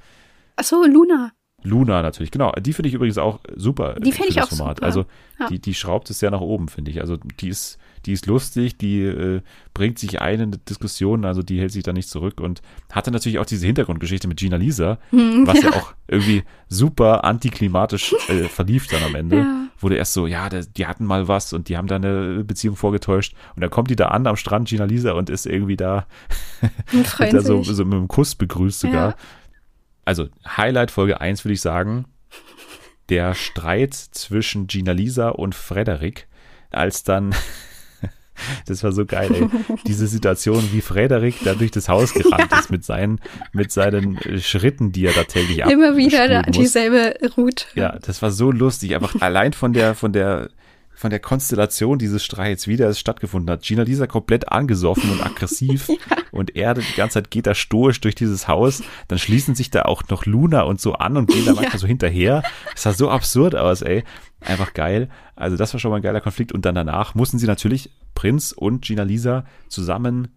Achso, Luna. Luna natürlich, genau. Die finde ich übrigens auch super. Die finde ich auch Format. super. Also ja. die, die schraubt es sehr nach oben, finde ich. Also die ist, die ist lustig, die äh, bringt sich ein in Diskussionen, also die hält sich da nicht zurück und hatte natürlich auch diese Hintergrundgeschichte mit Gina Lisa, hm, was ja. ja. auch irgendwie super antiklimatisch äh, verlief dann am Ende. Ja. Wurde erst so, ja, die hatten mal was und die haben da eine Beziehung vorgetäuscht. Und dann kommt die da an am Strand, Gina Lisa, und ist irgendwie da, *laughs* da so, so mit einem Kuss begrüßt sogar. Ja also Highlight Folge 1 würde ich sagen, der Streit zwischen Gina Lisa und Frederik, als dann, das war so geil, ey, diese Situation, wie Frederik da durch das Haus gerannt ja. ist mit seinen, mit seinen Schritten, die er da täglich Immer wieder dieselbe Route. Ja, das war so lustig, einfach allein von der, von der, von der Konstellation dieses Streits, wie der es stattgefunden hat. Gina Lisa komplett angesoffen und aggressiv *laughs* ja. und er die ganze Zeit geht da stoisch durch dieses Haus. Dann schließen sich da auch noch Luna und so an und gehen da manchmal so hinterher. Das sah so absurd aus, ey. Einfach geil. Also das war schon mal ein geiler Konflikt. Und dann danach mussten sie natürlich Prinz und Gina Lisa zusammen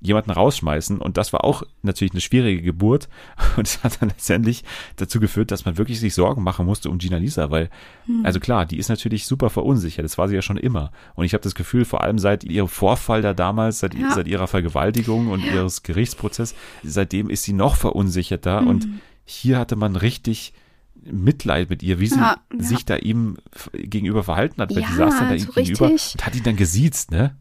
jemanden rausschmeißen. Und das war auch natürlich eine schwierige Geburt. *laughs* Und es hat dann letztendlich dazu geführt, dass man wirklich sich Sorgen machen musste um Gina Lisa, weil, hm. also klar, die ist natürlich super verunsichert. Das war sie ja schon immer. Und ich habe das Gefühl, vor allem seit ihrem Vorfall da damals, seit, ja. seit ihrer Vergewaltigung und ja. ihres Gerichtsprozesses, seitdem ist sie noch verunsicherter. Hm. Und hier hatte man richtig Mitleid mit ihr, wie sie ja, sich da ihm gegenüber verhalten hat, weil ja, die saß dann da so ihm gegenüber und hat ihn dann gesiezt, ne?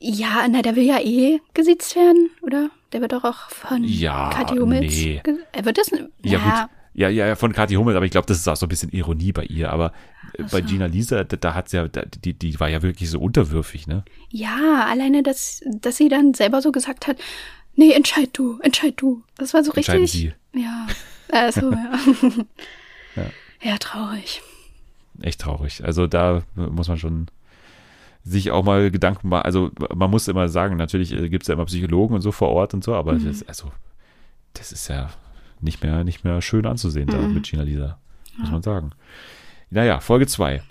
Ja, na, der will ja eh gesiezt werden, oder? Der wird doch auch von ja, Kathi Hummels. Nee. Er wird das. Ja, ja, gut. Ja, ja, von Kathi Hummels, aber ich glaube, das ist auch so ein bisschen Ironie bei ihr. Aber so. bei Gina Lisa, da, da hat sie ja, die, die war ja wirklich so unterwürfig, ne? Ja, alleine, dass, dass sie dann selber so gesagt hat, nee, entscheid du, entscheid du. Das war so richtig. Sie. Ja, also, ja. *laughs* *laughs* ja. Ja, traurig. Echt traurig. Also da muss man schon sich auch mal Gedanken machen. Also man muss immer sagen, natürlich äh, gibt es ja immer Psychologen und so vor Ort und so, aber mhm. das, also, das ist ja nicht mehr, nicht mehr schön anzusehen mhm. da mit Gina Lisa, muss ja. man sagen. Naja, Folge 2.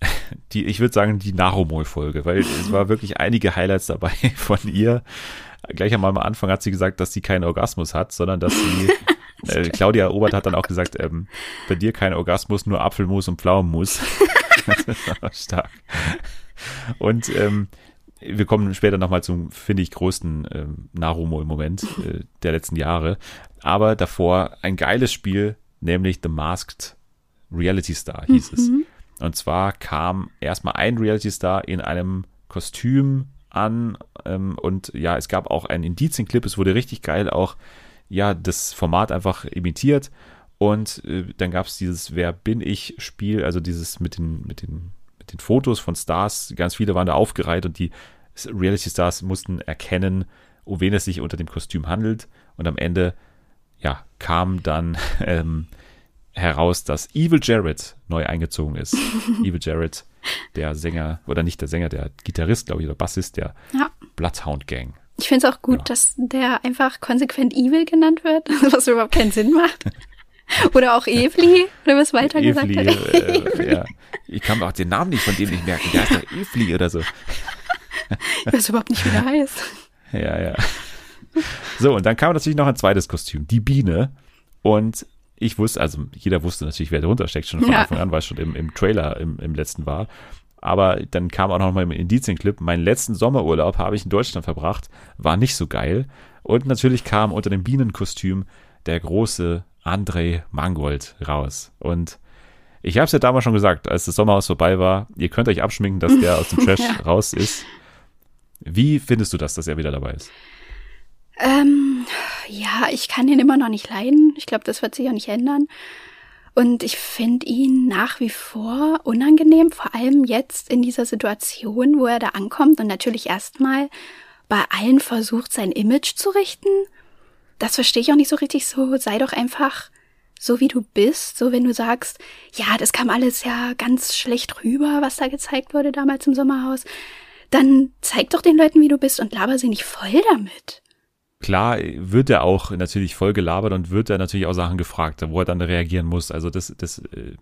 *laughs* Die, ich würde sagen, die Narumol-Folge, weil es war wirklich einige Highlights dabei *laughs* von ihr. Gleich am Anfang hat sie gesagt, dass sie keinen Orgasmus hat, sondern dass sie *laughs* Äh, Claudia Obert hat dann auch gesagt, ähm, bei dir kein Orgasmus, nur Apfelmus und Pflaumenmus. das *laughs* war stark. Und ähm, wir kommen später nochmal zum, finde ich, größten ähm, Narumo-Moment äh, der letzten Jahre. Aber davor ein geiles Spiel, nämlich The Masked Reality Star hieß mhm. es. Und zwar kam erstmal ein Reality Star in einem Kostüm an ähm, und ja, es gab auch einen Indizienclip, es wurde richtig geil auch ja das Format einfach imitiert. Und äh, dann gab es dieses Wer bin ich Spiel, also dieses mit den, mit den, mit den Fotos von Stars. Ganz viele waren da aufgereiht und die Reality Stars mussten erkennen, um wen es sich unter dem Kostüm handelt. Und am Ende, ja, kam dann *laughs* ähm, heraus, dass Evil Jared neu eingezogen ist. *laughs* Evil Jared, der Sänger, oder nicht der Sänger, der Gitarrist, glaube ich, oder Bassist der ja. Bloodhound Gang. Ich finde es auch gut, ja. dass der einfach konsequent Evil genannt wird, *laughs* was überhaupt keinen Sinn macht. *laughs* Oder auch Evli, oder was weiter gesagt hat. *laughs* Äh, ja. Ich kann mir auch den Namen nicht von dem nicht merken. Der heißt doch Evli oder so. Ich weiß überhaupt nicht, wie der heißt. Ja, ja. So, und dann kam natürlich noch ein zweites Kostüm, die Biene. Und ich wusste, also jeder wusste natürlich, wer darunter steckt, schon von ja. Anfang an, weil es schon im, im Trailer im, im letzten war. Aber dann kam auch noch mal im Indizienclip, meinen letzten Sommerurlaub habe ich in Deutschland verbracht, war nicht so geil. Und natürlich kam unter dem Bienenkostüm der große Andrei Mangold raus. Und ich habe es ja damals schon gesagt, als das Sommerhaus vorbei war, ihr könnt euch abschminken, dass der aus dem *laughs* Trash ja. raus ist. Wie findest du das, dass er wieder dabei ist? Ähm, ja, ich kann ihn immer noch nicht leiden. Ich glaube, das wird sich auch nicht ändern. Und ich finde ihn nach wie vor unangenehm, vor allem jetzt in dieser Situation, wo er da ankommt und natürlich erstmal bei allen versucht, sein Image zu richten. Das verstehe ich auch nicht so richtig so. Sei doch einfach so, wie du bist. So, wenn du sagst, ja, das kam alles ja ganz schlecht rüber, was da gezeigt wurde damals im Sommerhaus. Dann zeig doch den Leuten, wie du bist und laber sie nicht voll damit klar wird er auch natürlich voll gelabert und wird er natürlich auch Sachen gefragt, wo er dann reagieren muss. Also das, das äh,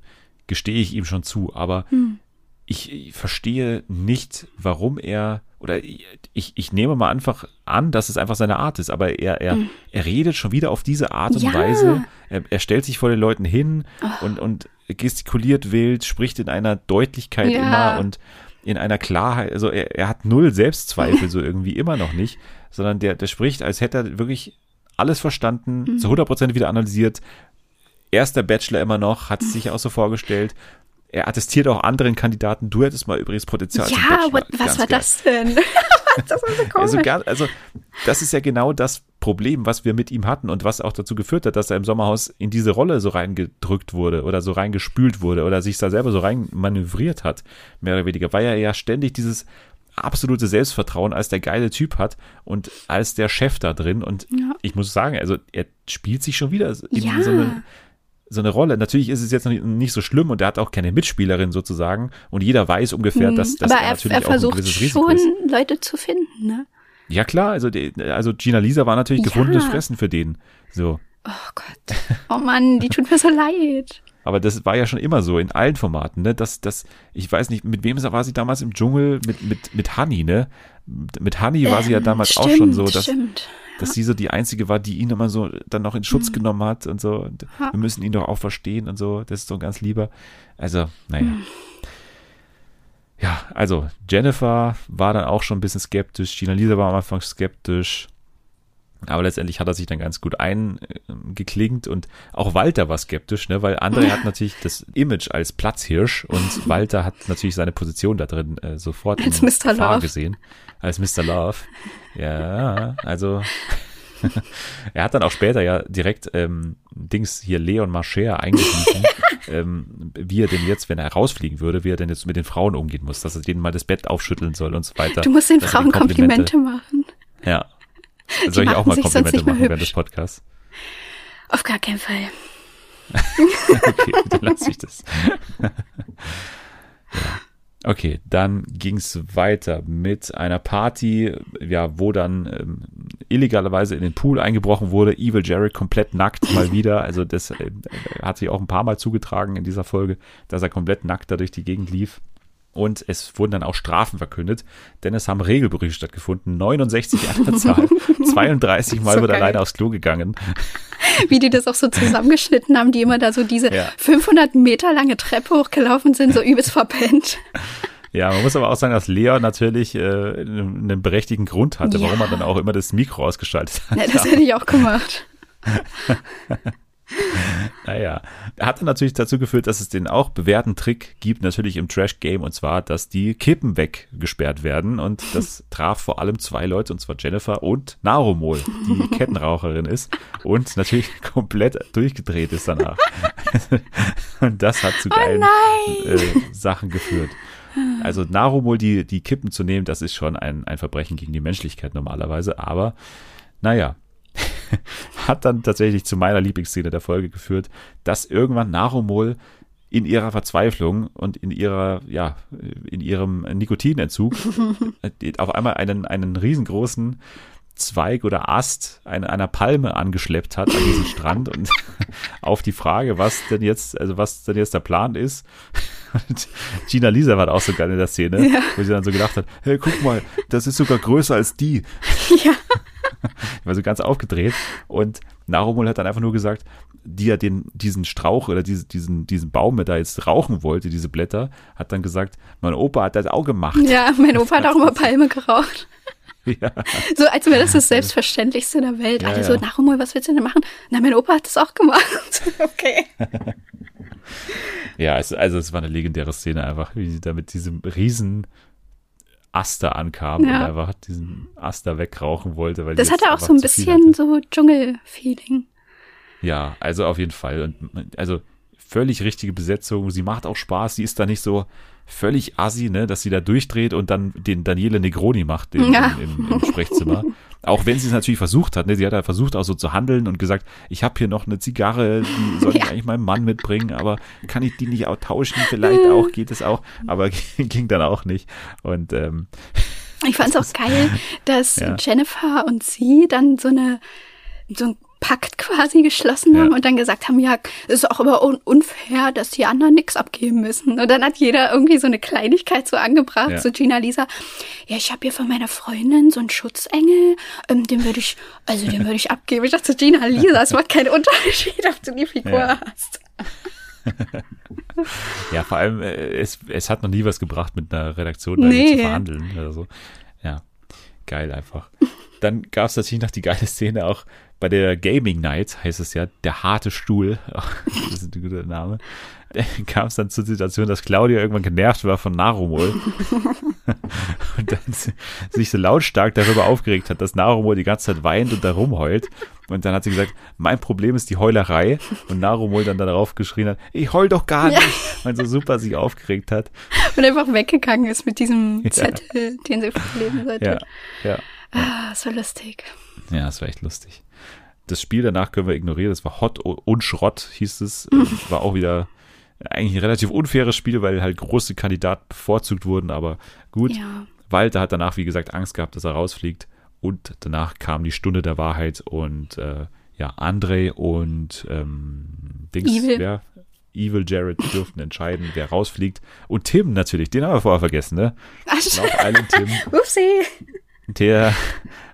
gestehe ich ihm schon zu. Aber hm. ich, ich, verstehe nicht, warum er oder ich, ich nehme mal einfach an, dass es einfach seine Art ist, aber er, er, hm. er redet schon wieder auf diese Art und ja. Weise. Er, er, stellt sich vor den Leuten hin oh. und, und gestikuliert wild, spricht in einer Deutlichkeit ja. immer und in einer Klarheit, also er, er hat null Selbstzweifel, *laughs* so irgendwie immer noch nicht sondern der, der spricht, als hätte er wirklich alles verstanden, mhm. zu 100% wieder analysiert. Erster Bachelor immer noch, hat es sich auch so vorgestellt. Er attestiert auch anderen Kandidaten, du hättest mal übrigens Potenzial ja. Ja, was war geil. das denn? *laughs* das war so also, also, das ist ja genau das Problem, was wir mit ihm hatten und was auch dazu geführt hat, dass er im Sommerhaus in diese Rolle so reingedrückt wurde oder so reingespült wurde oder sich da selber so rein manövriert hat, mehr oder weniger, weil er ja ständig dieses absolute Selbstvertrauen als der geile Typ hat und als der Chef da drin. Und ja. ich muss sagen, also er spielt sich schon wieder in ja. so eine so eine Rolle. Natürlich ist es jetzt noch nicht, so schlimm und er hat auch keine Mitspielerin sozusagen und jeder weiß ungefähr, Hm, dass, dass aber er er, natürlich er auch ein versucht gewisses Risiko schon, ist. Leute zu finden, ne? Ja klar, also, die, also Gina Lisa war natürlich Ja. gefundenes Fressen für den. So. Oh Gott. Oh Mann, die tut mir so leid. Aber das war ja schon immer so in allen Formaten, ne? Das, das, ich weiß nicht, mit wem war sie damals im Dschungel? Mit, mit, mit Honey, ne? Mit Honey war sie ja Ähm, damals auch stimmt, schon so, dass, Stimmt. dass sie so die einzige war, die ihn immer so dann noch in Schutz genommen hat und so. Und wir müssen ihn doch auch verstehen und so. Das ist so ein ganz lieber. Also, naja. Ja, also Jennifer war dann auch schon ein bisschen skeptisch. Gina Lisa war am Anfang skeptisch. Aber letztendlich hat er sich dann ganz gut eingeklingt und auch Walter war skeptisch, ne, weil André hat natürlich das Image als Platzhirsch und *laughs* Walter hat natürlich seine Position da drin äh, sofort Als Mr. Love. gesehen. Als Mr. Love. Ja, also *laughs* er hat dann auch später ja direkt ähm, Dings hier Leon Marcher eingeschmissen, *laughs* ähm, wie er denn jetzt, wenn er rausfliegen würde, wie er denn jetzt mit den Frauen umgehen muss, dass er denen mal das Bett aufschütteln soll und so weiter. Du musst den Frauen denen Komplimente machen. Ja. *laughs* Soll ich auch mal Komplimente machen während des Podcasts? Auf gar keinen Fall. *laughs* Okay, dann lasse ich das. *laughs* ja. Okay, dann ging es weiter mit einer Party, ja, wo dann ähm, illegalerweise in den Pool eingebrochen wurde. Evil Jared komplett nackt mal wieder. Also das äh, hat sich auch ein paar Mal zugetragen in dieser Folge, dass er komplett nackt da durch die Gegend lief. Und es wurden dann auch Strafen verkündet, denn es haben Regelbrüche stattgefunden. 69 an der Zahl. *laughs* 32 Mal So wird er leider aufs Klo gegangen. *laughs* Wie die das auch so zusammengeschnitten haben, die immer da so diese Ja. 500 Meter lange Treppe hochgelaufen sind, so übelst verpennt. *laughs* Ja, man muss aber auch sagen, dass Leon natürlich äh, einen berechtigten Grund hatte, warum Ja. er dann auch immer das Mikro ausgeschaltet hat. Ja, das hätte ich auch gemacht. *laughs* Naja, hat dann natürlich dazu geführt, dass es den auch bewährten Trick gibt, natürlich im Trash-Game, und zwar, dass die Kippen weggesperrt werden. Und das *laughs* traf vor allem zwei Leute, und zwar Jennifer und Narumol, die *laughs* Kettenraucherin ist und natürlich komplett durchgedreht ist danach. und das hat zu geilen äh, Sachen geführt. Also Narumol, die, die Kippen zu nehmen, das ist schon ein, ein Verbrechen gegen die Menschlichkeit normalerweise, aber naja, *laughs* hat dann tatsächlich zu meiner Lieblingsszene der Folge geführt, dass irgendwann Narumol in ihrer Verzweiflung und in ihrer, ja, in ihrem Nikotinentzug *laughs* auf einmal einen, einen riesengroßen Zweig oder Ast einer, einer Palme angeschleppt hat an diesen Strand und *laughs* auf die Frage, was denn jetzt, also was denn jetzt der Plan ist. Und Gina Lisa war auch so geil in der Szene, Ja. wo sie dann so gedacht hat, hey, guck mal, das ist sogar größer als die. Ja. *laughs* war so ganz aufgedreht. Und Narumul hat dann einfach nur gesagt, die er den, diesen Strauch oder diese, diesen, diesen Baum, der da jetzt rauchen wollte, diese Blätter, hat dann gesagt, mein Opa hat das auch gemacht. Ja, mein Opa hat auch immer *laughs* Palme geraucht. Ja. *laughs* So, als wäre das das Selbstverständlichste der Welt. Ja, Alle ja. so, na Rommel, was willst du denn machen? Na, mein Opa hat das auch gemacht. Okay. Ja, es, also es war eine legendäre Szene einfach, wie sie da mit diesem riesen Aster ankam Ja. und einfach diesen Aster wegrauchen wollte. Weil Das hatte auch so ein bisschen so Dschungel-Feeling. Ja, also auf jeden Fall. Und also völlig richtige Besetzung. Sie macht auch Spaß. Sie ist da nicht so völlig assi, ne, dass sie da durchdreht und dann den Daniele Negroni macht im, Ja. im, im Sprechzimmer. Auch wenn sie es natürlich versucht hat, ne, sie hat ja versucht auch so zu handeln und gesagt, ich habe hier noch eine Zigarre, die soll *laughs* ich Ja. eigentlich meinem Mann mitbringen, aber kann ich die nicht auch tauschen? Vielleicht auch, geht es auch, aber *laughs* ging dann auch nicht. Und ähm, Ich fand es auch *laughs* geil, dass Ja. Jennifer und sie dann so eine so ein Pakt quasi geschlossen Ja. haben und dann gesagt haben, ja, es ist auch aber un unfair, dass die anderen nichts abgeben müssen. Und dann hat jeder irgendwie so eine Kleinigkeit so angebracht, Ja. so Gina Lisa, ja, ich habe hier von meiner Freundin so einen Schutzengel, ähm, den würde ich, also den würde ich abgeben. Ich dachte, Gina Lisa, es macht keinen Unterschied, ob du die Figur Ja. hast. *laughs* Ja, vor allem, äh, es, es hat noch nie was gebracht, mit einer Redaktion da Nee. zu verhandeln oder so. Ja, geil einfach. Dann gab es natürlich noch die geile Szene auch bei der Gaming Night, heißt es ja, der harte Stuhl. *laughs* das ist ein guter Name. Kam es dann zur Situation, dass Claudia irgendwann genervt war von Narumol *laughs* und dann sich so lautstark darüber aufgeregt hat, dass Narumol die ganze Zeit weint und da rumheult. Und dann hat sie gesagt, mein Problem ist die Heulerei. Und Narumol dann darauf geschrien hat, ich heul doch gar Ja. nicht, weil so super sich aufgeregt hat. Und einfach weggegangen ist mit diesem Ja. Zettel, den sie verlesen sollte. Ja, ja. Ah, so lustig. Ja, das war echt lustig. Das Spiel danach können wir ignorieren. Das war Hot und Schrott, hieß es. Äh, *laughs* war auch wieder eigentlich ein relativ unfaires Spiel, weil halt große Kandidaten bevorzugt wurden, aber gut. Ja. Walter hat danach, wie gesagt, Angst gehabt, dass er rausfliegt. Und danach kam die Stunde der Wahrheit und äh, ja, André und ähm, Dings, Evil. wer? Evil Jared dürften entscheiden, wer rausfliegt. Und Tim natürlich, den haben wir vorher vergessen, ne? Ach, Love Island Tim, *laughs* Upsi. Der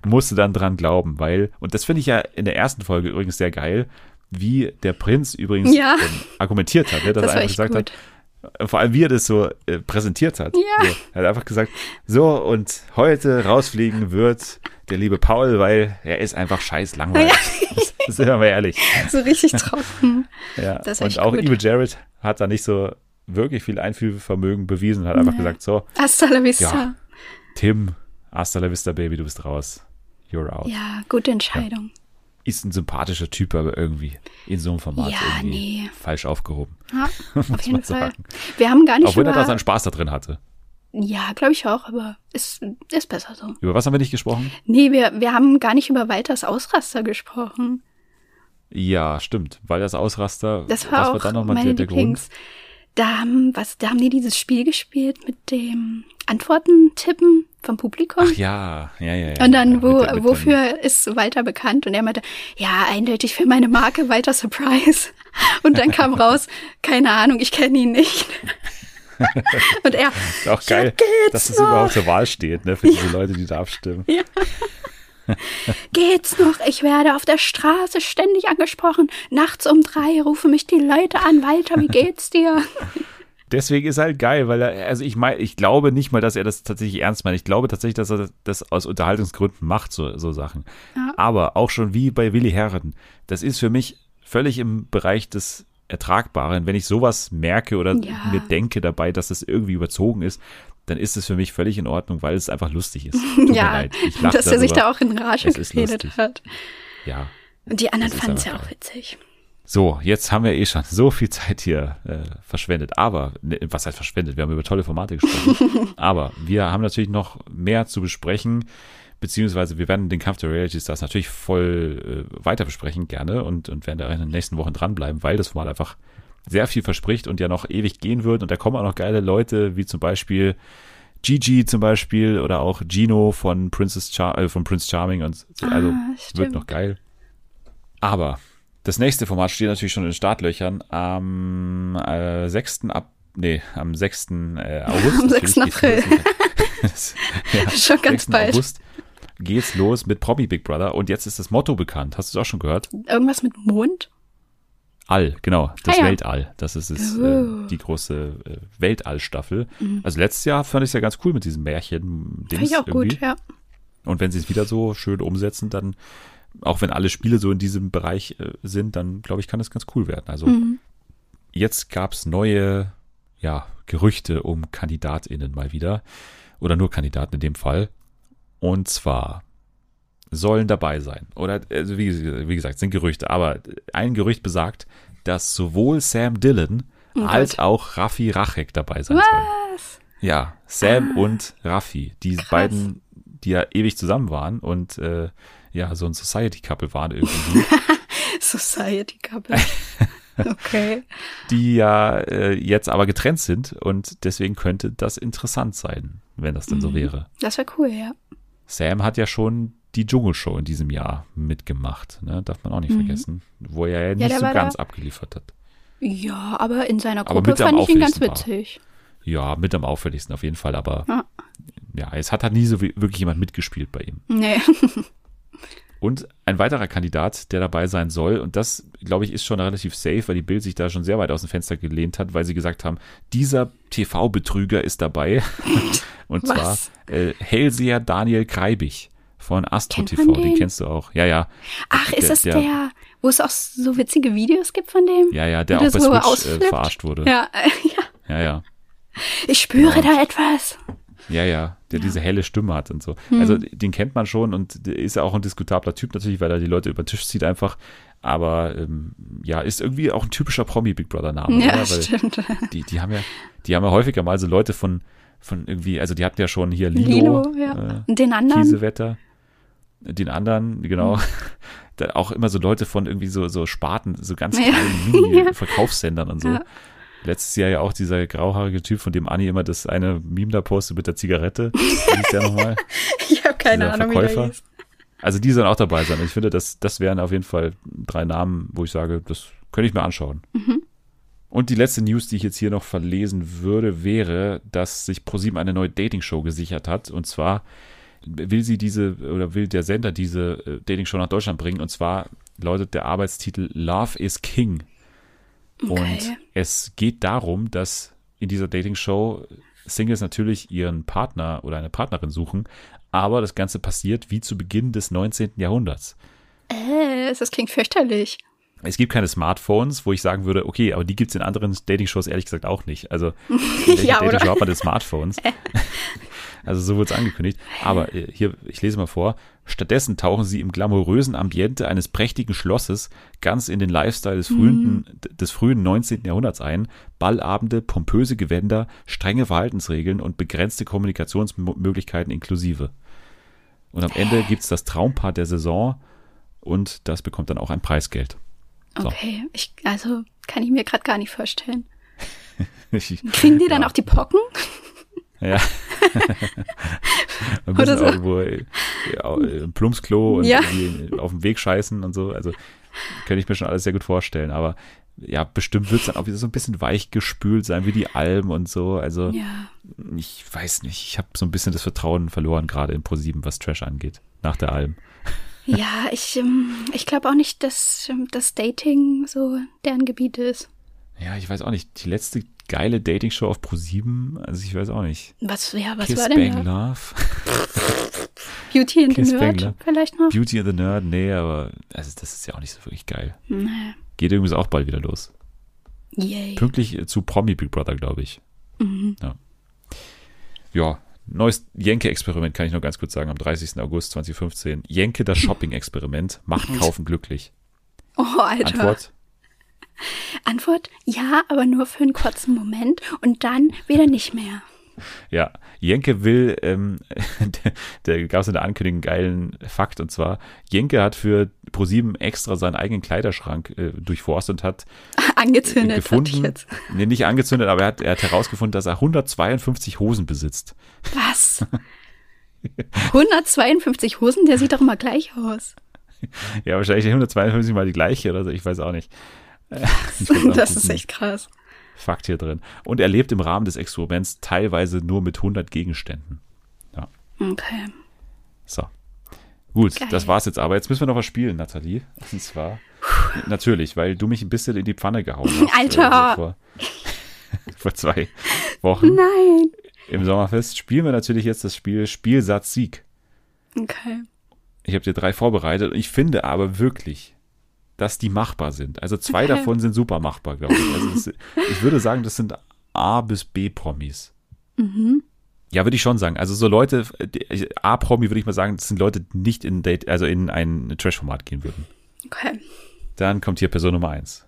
musste dann dran glauben, weil, und das finde ich ja in der ersten Folge übrigens sehr geil, wie der Prinz übrigens Ja. ähm, argumentiert hat, ne? dass Das er einfach gesagt gut. hat, vor allem wie er das so äh, präsentiert hat. Ja. So, er hat einfach gesagt, so und heute rausfliegen wird der liebe Paul, weil er ist einfach scheiß langweilig. *laughs* Sind wir mal ehrlich. So richtig trocken. Ja. Das ist und auch gut. Evil Jared hat da nicht so wirklich viel Einfühlvermögen bewiesen, hat einfach Nee. gesagt, so, Hasta la vista. Ja. Tim, hasta la vista, Baby, du bist raus. You're out. Ja, gute Entscheidung. Ist ein sympathischer Typ, aber irgendwie in so einem Format Ja, irgendwie nee. falsch aufgehoben. Ja, *laughs* auf jeden Fall. Wir haben gar nicht Obwohl er da über... seinen Spaß da drin hatte. Ja, glaube ich auch, aber ist, ist besser so. Über was haben wir nicht gesprochen? Nee, wir, wir haben gar nicht über Walters Ausraster gesprochen. Ja, stimmt. Weil das Ausraster, Das war auch war dann nochmal der, der Grund? Da haben, was, da haben die dieses Spiel gespielt mit dem Antworten tippen vom Publikum. Ach ja, ja, ja. ja. Und dann, ja, wo, mit mit wofür ist Walter bekannt? Und er meinte, ja, eindeutig für meine Marke Walter Surprise. *laughs* Und dann kam raus, keine Ahnung, ich kenne ihn nicht. *laughs* Und er, Dem, ist auch geil, ja, dass das noch? überhaupt zur Wahl steht, ne, für diese Leute, die da abstimmen. *laughs* geht's noch? Ich werde auf der Straße ständig angesprochen. Nachts um drei rufen mich die Leute an. Walter, wie geht's dir? *laughs* Deswegen ist halt geil, weil er, also ich meine, ich glaube nicht mal, dass er das tatsächlich ernst meint. Ich glaube tatsächlich, dass er das aus Unterhaltungsgründen macht, so, so Sachen. Ja. Aber auch schon wie bei Willi Herren, das ist für mich völlig im Bereich des Ertragbaren. Wenn ich sowas merke oder Ja. mir denke dabei, dass es irgendwie überzogen ist, dann ist es für mich völlig in Ordnung, weil es einfach lustig ist. *laughs* Tut ja, dass er sich darüber. da auch in Rage Es geredet hat. Ja. Und die anderen fanden es ja auch geil. witzig. So, jetzt haben wir eh schon so viel Zeit hier äh, verschwendet. Aber, ne, was heißt verschwendet? Wir haben über tolle Formate gesprochen. *laughs* Aber wir haben natürlich noch mehr zu besprechen, beziehungsweise wir werden den Kampf der Reality Stars natürlich voll äh, weiter besprechen, gerne, und, und werden da in den nächsten Wochen dranbleiben, weil das Format einfach sehr viel verspricht und ja noch ewig gehen wird. Und da kommen auch noch geile Leute, wie zum Beispiel Gigi zum Beispiel oder auch Gino von Princess Char äh, von Prince Charming und so. also Ah, wird noch geil. Aber das nächste Format steht natürlich schon in den Startlöchern am äh, 6. Ab nee, am 6. Äh, *laughs* August. Am Natürlich 6. geht's April. *laughs* *laughs* ja, Schon ganz 6. bald. August geht's los mit Promi Big Brother und jetzt ist das Motto bekannt. Hast du es auch schon gehört? Irgendwas mit Mond? All, genau, das Ah ja. Weltall. Das ist es, Oh. äh, die große äh, Weltall-Staffel. Also letztes Jahr fand ich es ja ganz cool mit diesem Märchen. Fand ich auch gut, ja. Und wenn sie es wieder so schön umsetzen, dann, auch wenn alle Spiele so in diesem Bereich äh, sind, dann glaube ich, kann das ganz cool werden. Also Mhm. jetzt gab's neue, ja, Gerüchte um KandidatInnen mal wieder. Oder nur Kandidaten in dem Fall. Und zwar sollen dabei sein. Oder, also wie, wie gesagt, sind Gerüchte. Aber ein Gerücht besagt, dass sowohl Sam Dillon Oh als auch Raffi Rachek dabei sein sollen. Was? Ja, Sam Ah. und Raffi, die Krass. beiden, die ja ewig zusammen waren und äh, ja, so ein Society-Couple waren irgendwie, *laughs* Society Couple. *laughs* okay. die ja äh, jetzt aber getrennt sind und deswegen könnte das interessant sein, wenn das denn so Mhm. wäre. Das wäre cool, ja. Sam hat ja schon die Dschungelshow in diesem Jahr mitgemacht, ne? darf man auch nicht Mhm. vergessen, wo er ja nicht der so ganz da- abgeliefert hat. Ja, aber in seiner Gruppe fand ich ihn ganz war. witzig. Ja, mit am auffälligsten auf jeden Fall, aber Ja. ja, es hat halt nie so wirklich jemand mitgespielt bei ihm. Nee. *laughs* Und ein weiterer Kandidat, der dabei sein soll, und das, glaube ich, ist schon relativ safe, weil die Bild sich da schon sehr weit aus dem Fenster gelehnt hat, weil sie gesagt haben, dieser TV-Betrüger ist dabei. *laughs* und zwar Was? äh, Hellseher Daniel Kreibig von Astro Kennt TV, den den? kennst du auch. Ja, ja. Ach, ist Der- es der- der, wo es auch so witzige Videos gibt von dem? Ja, ja, der auch bei so Switch äh, verarscht wurde. Ja, *laughs* ja. ja. ja. Ich spüre Genau. da etwas. Ja, ja, der diese helle Stimme hat und so. Hm. Also den kennt man schon und ist ja auch ein diskutabler Typ natürlich, weil er die Leute über den Tisch zieht einfach. Aber ähm, ja, ist irgendwie auch ein typischer Promi-Big Brother-Name. Ja, stimmt. die, die haben ja, die haben ja häufiger mal so Leute von, von irgendwie, also die hatten ja schon hier Lilo, Lilo, ja. äh, Und den anderen? Kiesewetter, den anderen, genau. *laughs* da auch immer so Leute von irgendwie so, so Sparten, so ganz Ja. kleinen *laughs* Mini-Verkaufssendern und so. Ja. Letztes Jahr ja auch dieser grauhaarige Typ, von dem Anni immer das eine Meme da postet mit der Zigarette. *laughs* Wie der nochmal? Ich habe keine Dieser Ahnung, wie der Verkäufer. hieß. Also die sollen auch dabei sein. Und ich finde, das, das wären auf jeden Fall drei Namen, wo ich sage, das könnte ich mir anschauen. Mhm. Und die letzte News, die ich jetzt hier noch verlesen würde, wäre, dass sich ProSieben eine neue Dating-Show gesichert hat. Und zwar will sie diese oder will der Sender diese äh, Dating-Show nach Deutschland bringen. Und zwar lautet der Arbeitstitel Love is King. Und Okay. es geht darum, dass in dieser Dating-Show Singles natürlich ihren Partner oder eine Partnerin suchen, aber das Ganze passiert wie zu Beginn des 19. Jahrhunderts. Äh, das klingt fürchterlich. Es gibt keine Smartphones, wo ich sagen würde, okay, aber die gibt es in anderen Dating-Shows ehrlich gesagt auch nicht. Also in *laughs* welcher Ja? Dating-Show hat man denn Smartphones? *laughs* also so wurde es angekündigt. Aber äh, hier, ich lese mal vor. Stattdessen tauchen sie im glamourösen Ambiente eines prächtigen Schlosses ganz in den Lifestyle des frühen, des frühen 19. Jahrhunderts ein. Ballabende, pompöse Gewänder, strenge Verhaltensregeln und begrenzte Kommunikationsmöglichkeiten inklusive. Und am Ende gibt's das Traumpaar der Saison und das bekommt dann auch ein Preisgeld. So. Okay, ich, also kann ich mir gerade gar nicht vorstellen. Ich, *laughs* Kriegen die dann Ja. auch die Pocken? ja. *laughs* Muss Oder so. irgendwo äh, ja, äh, im Plumpsklo und Ja. irgendwie auf dem Weg scheißen und so. Also könnte ich mir schon alles sehr gut vorstellen. Aber ja, bestimmt wird's dann auch wieder so ein bisschen weich gespült sein, wie die Alben und so. Also Ja. ich weiß nicht. Ich habe so ein bisschen das Vertrauen verloren, gerade in ProSieben, was Trash angeht, nach der Alben. Ja, ich, ähm, ich glaube auch nicht, dass ähm, das Dating so deren Gebiet ist. Ja, ich weiß auch nicht. Die letzte geile Dating-Show auf ProSieben, also ich weiß auch nicht. Was, ja, was Kiss war denn Bang da? Love. *laughs* Beauty and the Kiss Bang Nerd Love. vielleicht noch? Beauty and the Nerd, nee, aber also das ist ja auch nicht so wirklich geil. Nee. Geht übrigens auch bald wieder los. Yay. Pünktlich äh, zu Promi Big Brother, glaube ich. Mhm. Ja. ja, neues Jenke-Experiment kann ich noch ganz kurz sagen, am 30. August 2015. Jenke, das *laughs* Shopping-Experiment, macht Kaufen glücklich. Oh, Alter. Antwort, Antwort, ja, aber nur für einen kurzen Moment und dann wieder nicht mehr. ja, Jenke will, ähm, *laughs* der, der gab es in der Ankündigung einen geilen Fakt, und zwar, Jenke hat für ProSieben extra seinen eigenen Kleiderschrank äh, durchforstet und hat *laughs* Angezündet ich gefunden, jetzt. *laughs* nee, nicht angezündet, aber er hat, er hat herausgefunden, dass er 152 Hosen besitzt. Was? 152 Hosen, der sieht doch immer gleich aus. Ja, wahrscheinlich 152 mal die gleiche oder so, ich weiß auch nicht. Äh, *laughs* Das ist echt krass. Fakt hier drin. Und er lebt im Rahmen des Experiments teilweise nur mit 100 Gegenständen. Okay. So. Gut, Geil. das war's jetzt aber. Jetzt müssen wir noch was spielen, Nathalie. Und zwar, natürlich, weil du mich ein bisschen in die Pfanne gehauen hast. Alter. äh, vor, *laughs* vor zwei Wochen Nein. im Sommerfest spielen wir natürlich jetzt das Spiel Spielsatz Sieg. Okay. Ich habe dir drei vorbereitet. Ich finde aber wirklich, dass die machbar sind. Also zwei *laughs* davon sind super machbar, glaube ich. Also es, ich würde sagen, das sind A bis B Promis. Mhm. Ja, würde ich schon sagen. Also so Leute, A-Promi würde ich mal sagen, das sind Leute, die nicht in Date, also in ein Trash-Format gehen würden. Okay. Dann kommt hier Person Nummer eins.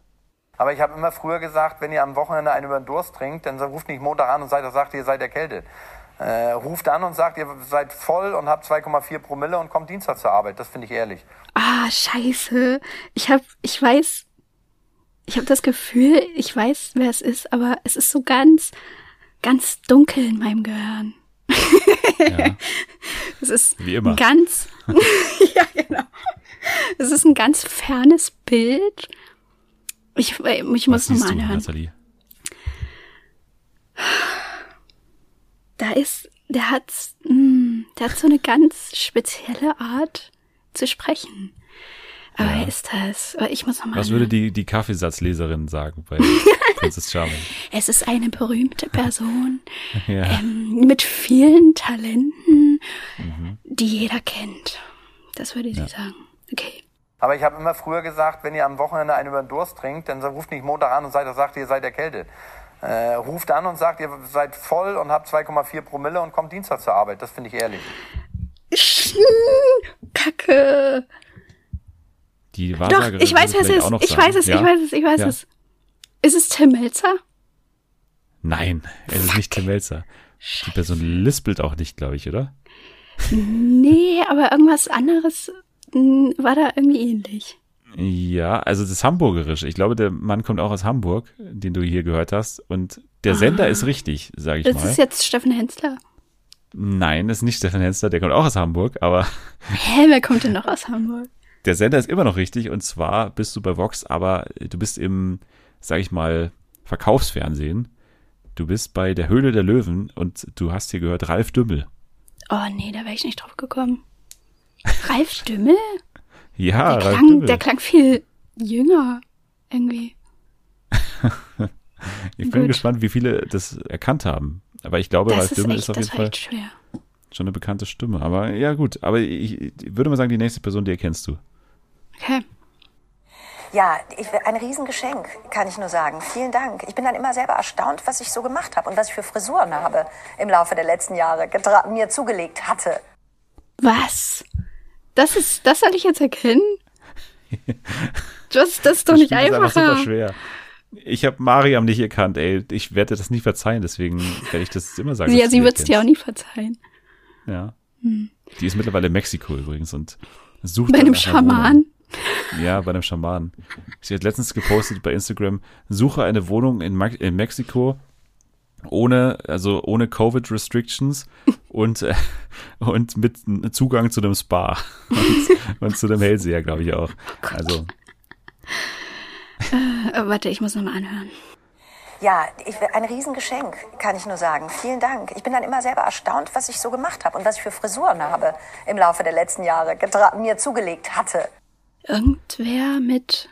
Aber ich habe immer früher gesagt, wenn ihr am Wochenende einen über den Durst trinkt, dann ruft nicht Montag an und sagt, sagt ihr seid erkältet. Äh, ruft an und sagt, ihr seid voll und habt 2,4 Promille und kommt Dienstag zur Arbeit. Das finde ich ehrlich. Ah, scheiße. Ich hab, ich weiß, ich habe das Gefühl, ich weiß, wer es ist, aber es ist so ganz, ganz dunkel in meinem Gehirn. Ja. *laughs* Es ist Wie immer. ein ganz, *laughs* ja genau. Es ist ein ganz fernes Bild. Ich, ich muss nochmal anhören. Nathalie? Da ist, der hat, mh, der hat so eine ganz spezielle Art zu sprechen. Aber Ja. wer ist das? Aber Ich muss nochmal Was würde die, die Kaffeesatzleserin sagen bei *laughs* Princess Charming? Es ist eine berühmte Person *laughs* Ja. ähm, mit vielen Talenten, Mhm. die jeder kennt. Das würde sie sagen. Okay. Aber ich habe immer früher gesagt, wenn ihr am Wochenende einen über den Durst trinkt, dann ruft nicht Montag an und sagt, sagt ihr seid erkältet. Äh, ruft an und sagt, ihr seid voll und habt 2,4 Promille und kommt Dienstag zur Arbeit. Das finde ich ehrlich. *laughs* Kacke. Die Doch, Wahrsagerin ich weiß, wer es ist. Ich weiß es, ja? ich weiß es, ich weiß Ja. es. Ist es Tim Melzer? Nein, es ist nicht Tim Melzer. Die Person lispelt auch nicht, glaube ich, oder? Nee, aber irgendwas anderes mh, war da irgendwie ähnlich. Ja, also das Hamburgerische. Ich glaube, der Mann kommt auch aus Hamburg, den du hier gehört hast. Und der Sender Ah. ist richtig, sage ich Das mal. ist jetzt Steffen Hensler. Nein, das ist nicht Stefan Hensler, der kommt auch aus Hamburg, aber *laughs* Hä, wer kommt denn noch aus Hamburg? der Sender ist immer noch richtig. Und zwar bist du bei Vox, aber du bist im, sage ich mal, Verkaufsfernsehen. Du bist bei der Höhle der Löwen und du hast hier gehört Ralf Dümmel. Oh nee, da wäre ich nicht drauf gekommen. Ralf Dümmel? Ja, Der klang, der klang viel jünger irgendwie. *laughs* ich bin gut. gespannt, wie viele das erkannt haben. Aber ich glaube, Ralf Dümmel ist auf jeden Fall schon eine bekannte Stimme. Aber ja, gut. Aber ich, ich würde mal sagen, die nächste Person, die erkennst du. Okay. Ja, ich, ein Riesengeschenk, kann ich nur sagen. Vielen Dank. Ich bin dann immer selber erstaunt, was ich so gemacht habe und was ich für Frisuren habe im Laufe der letzten Jahre mir zugelegt hatte. Was? Das ist, das soll ich jetzt erkennen? *laughs* Das, das ist doch Das nicht Spiel ist einfach super einfacher. schwer. Ich habe Mariam nicht erkannt, ey. Ich werde das nicht verzeihen, deswegen werde ich das immer sagen. Ja, sie wird es dir auch Hm. nie verzeihen. Ja. Die ist mittlerweile in Mexiko übrigens und sucht Bei einem Wohnung. Schaman. Ja, bei einem Schamanen. Sie hat letztens gepostet bei Instagram, suche eine Wohnung in, in Mexiko ohne, also ohne Covid-Restrictions *laughs* und, äh, und mit Zugang zu einem Spa und, und zu einem Hellseher, glaube ich auch. Also, Äh, warte, ich muss nochmal anhören. Ja, ich, ein Riesengeschenk, kann ich nur sagen. Vielen Dank. Ich bin dann immer selber erstaunt, was ich so gemacht habe und was ich für Frisuren habe im Laufe der letzten Jahre mir zugelegt hatte. Irgendwer mit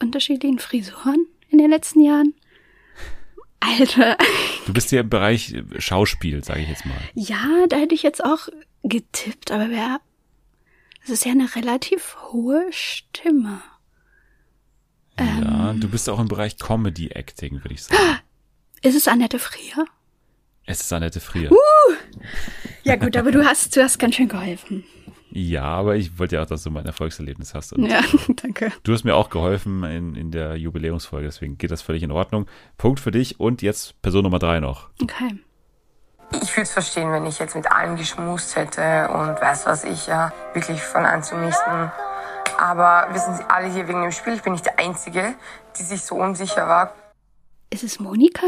unterschiedlichen Frisuren in den letzten Jahren? Alter, du bist hier im Bereich Schauspiel, sage ich jetzt mal. ja, da hätte ich jetzt auch getippt, aber wer. Das ist ja eine relativ hohe Stimme. Ja, du bist auch im Bereich Comedy Acting, würde ich sagen. *gasps* Ist es Annette Frier? Es ist Annette Frier. Ja gut, aber du hast, du hast ganz schön geholfen. Ja, aber ich wollte ja auch, dass du mein Erfolgserlebnis hast. Und Ja, *laughs* danke. Du hast mir auch geholfen in, in der Jubiläumsfolge, deswegen geht das völlig in Ordnung. Punkt für dich und jetzt Person Nummer drei noch. Okay. Ich würde es verstehen, wenn ich jetzt mit allen geschmust hätte und weiß was ich ja wirklich von anzunächsten. Aber wir sind alle hier wegen dem Spiel. Ich bin nicht der Einzige, die sich so unsicher war. Ist es Monika?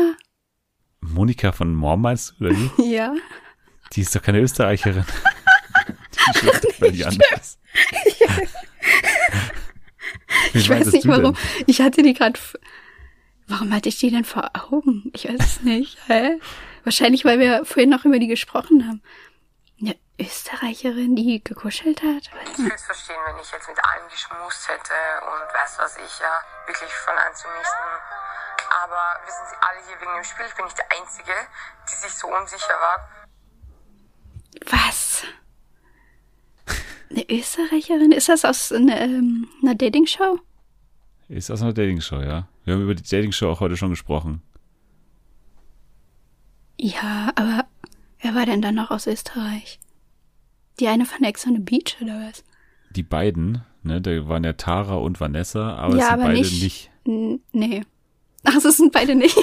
Monika von Morm meinst du, oder wie? *laughs* Ja. Die ist doch keine Österreicherin. *laughs* Völlig anders. *laughs* Wie Ich weiß nicht warum. denn? Ich hatte die gerade. Warum hatte ich die denn vor Augen? Ich weiß es nicht. *laughs* Hä? Wahrscheinlich, weil wir vorhin noch über die gesprochen haben. Eine Österreicherin, die gekuschelt hat? Ich würde es verstehen, wenn ich jetzt mit allen geschmust hätte und weiß was ich ja wirklich von anzunächsten. Aber wir sind alle hier wegen dem Spiel. Ich bin nicht der Einzige, die sich so unsicher war. Was? Eine Österreicherin? Ist das aus einer, ähm, einer Dating-Show? Ist aus einer Dating-Show, ja. Wir haben über die Dating-Show auch heute schon gesprochen. Ja, aber wer war denn dann noch aus Österreich? Die eine von Ex on the Beach oder was? Die beiden, ne, da waren ja Tara und Vanessa, aber Ja, es sind aber beide nicht- nicht. Nee. *laughs* Ach, so sind beide nicht.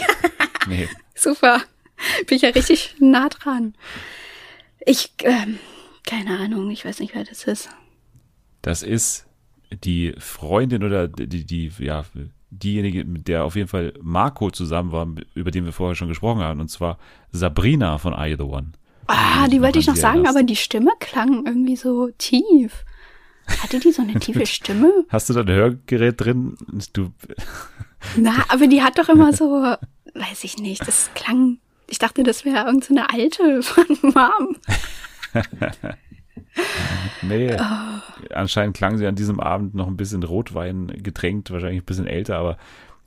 Nee. *laughs* Super. Bin ich ja richtig nah dran. Ich, ähm, keine Ahnung, ich weiß nicht, wer das ist. Das ist die Freundin oder die, die, ja, diejenige, mit der auf jeden Fall Marco zusammen war, über den wir vorher schon gesprochen haben, und zwar Sabrina von I The One. Ah, die wollte ich noch sagen, erinnerst. aber die Stimme klang irgendwie so tief. Hatte die so eine *laughs* tiefe Stimme? Hast du da ein Hörgerät drin? Du, Na, *laughs* aber die hat doch immer so, weiß ich nicht, das klang, ich dachte, das wäre irgendeine so eine alte von Mom. *laughs* *laughs* nee. Oh. Anscheinend klang sie an diesem Abend noch ein bisschen Rotwein getränkt, wahrscheinlich ein bisschen älter, aber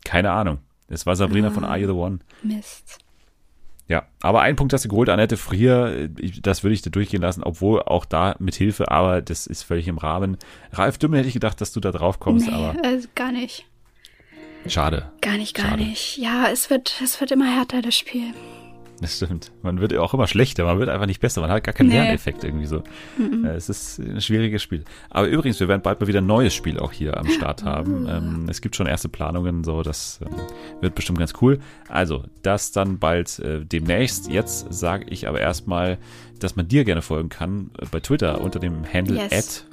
keine Ahnung. Es war Sabrina von Ah. I The One. Mist. Ja, aber einen Punkt hast du geholt, Annette Frier, das würde ich dir durchgehen lassen, obwohl auch da mit Hilfe, aber das ist völlig im Rahmen. Ralf Dümmel hätte ich gedacht, dass du da drauf kommst, Nee, aber äh, gar nicht. schade. Gar nicht, gar Schade. nicht. Ja, es wird, es wird immer härter, das Spiel. *laughs* Das stimmt. Man wird auch immer schlechter, man wird einfach nicht besser, man hat gar keinen Nee. Lerneffekt irgendwie so. Äh, Es ist ein schwieriges Spiel. Aber übrigens, wir werden bald mal wieder ein neues Spiel auch hier am Start haben. Ähm, es gibt schon erste Planungen, so das ähm, wird bestimmt ganz cool. Also, das dann bald äh, demnächst. Jetzt sage ich aber erstmal, dass man dir gerne folgen kann äh, bei Twitter unter dem Handle Yes.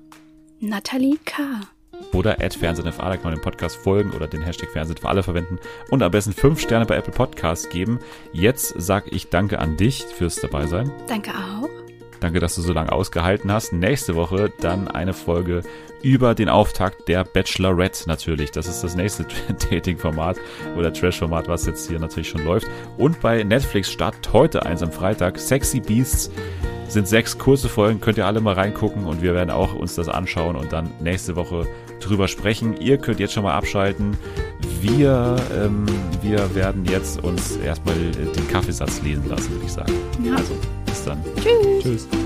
Nathalie K. Oder at Fernsehen für alle kann man den Podcast folgen oder den Hashtag Fernsehen für alle verwenden und am besten fünf Sterne bei Apple Podcasts geben. Jetzt sag ich danke an dich fürs dabei sein. Danke auch. Danke, dass du so lange ausgehalten hast. Nächste Woche dann eine Folge über den Auftakt der Bachelorette natürlich. Das ist das nächste *laughs* Dating-Format oder Trash-Format, was jetzt hier natürlich schon läuft. Und bei Netflix startet heute eins am Freitag. Sexy Beasts sind sechs kurze Folgen, könnt ihr alle mal reingucken und wir werden auch uns das anschauen und dann nächste Woche drüber sprechen. Ihr könnt jetzt schon mal abschalten. Wir, ähm, wir werden jetzt uns erstmal den Kaffeesatz lesen lassen, würde ich sagen. Ja. Also, bis dann. Tschüss. Tschüss.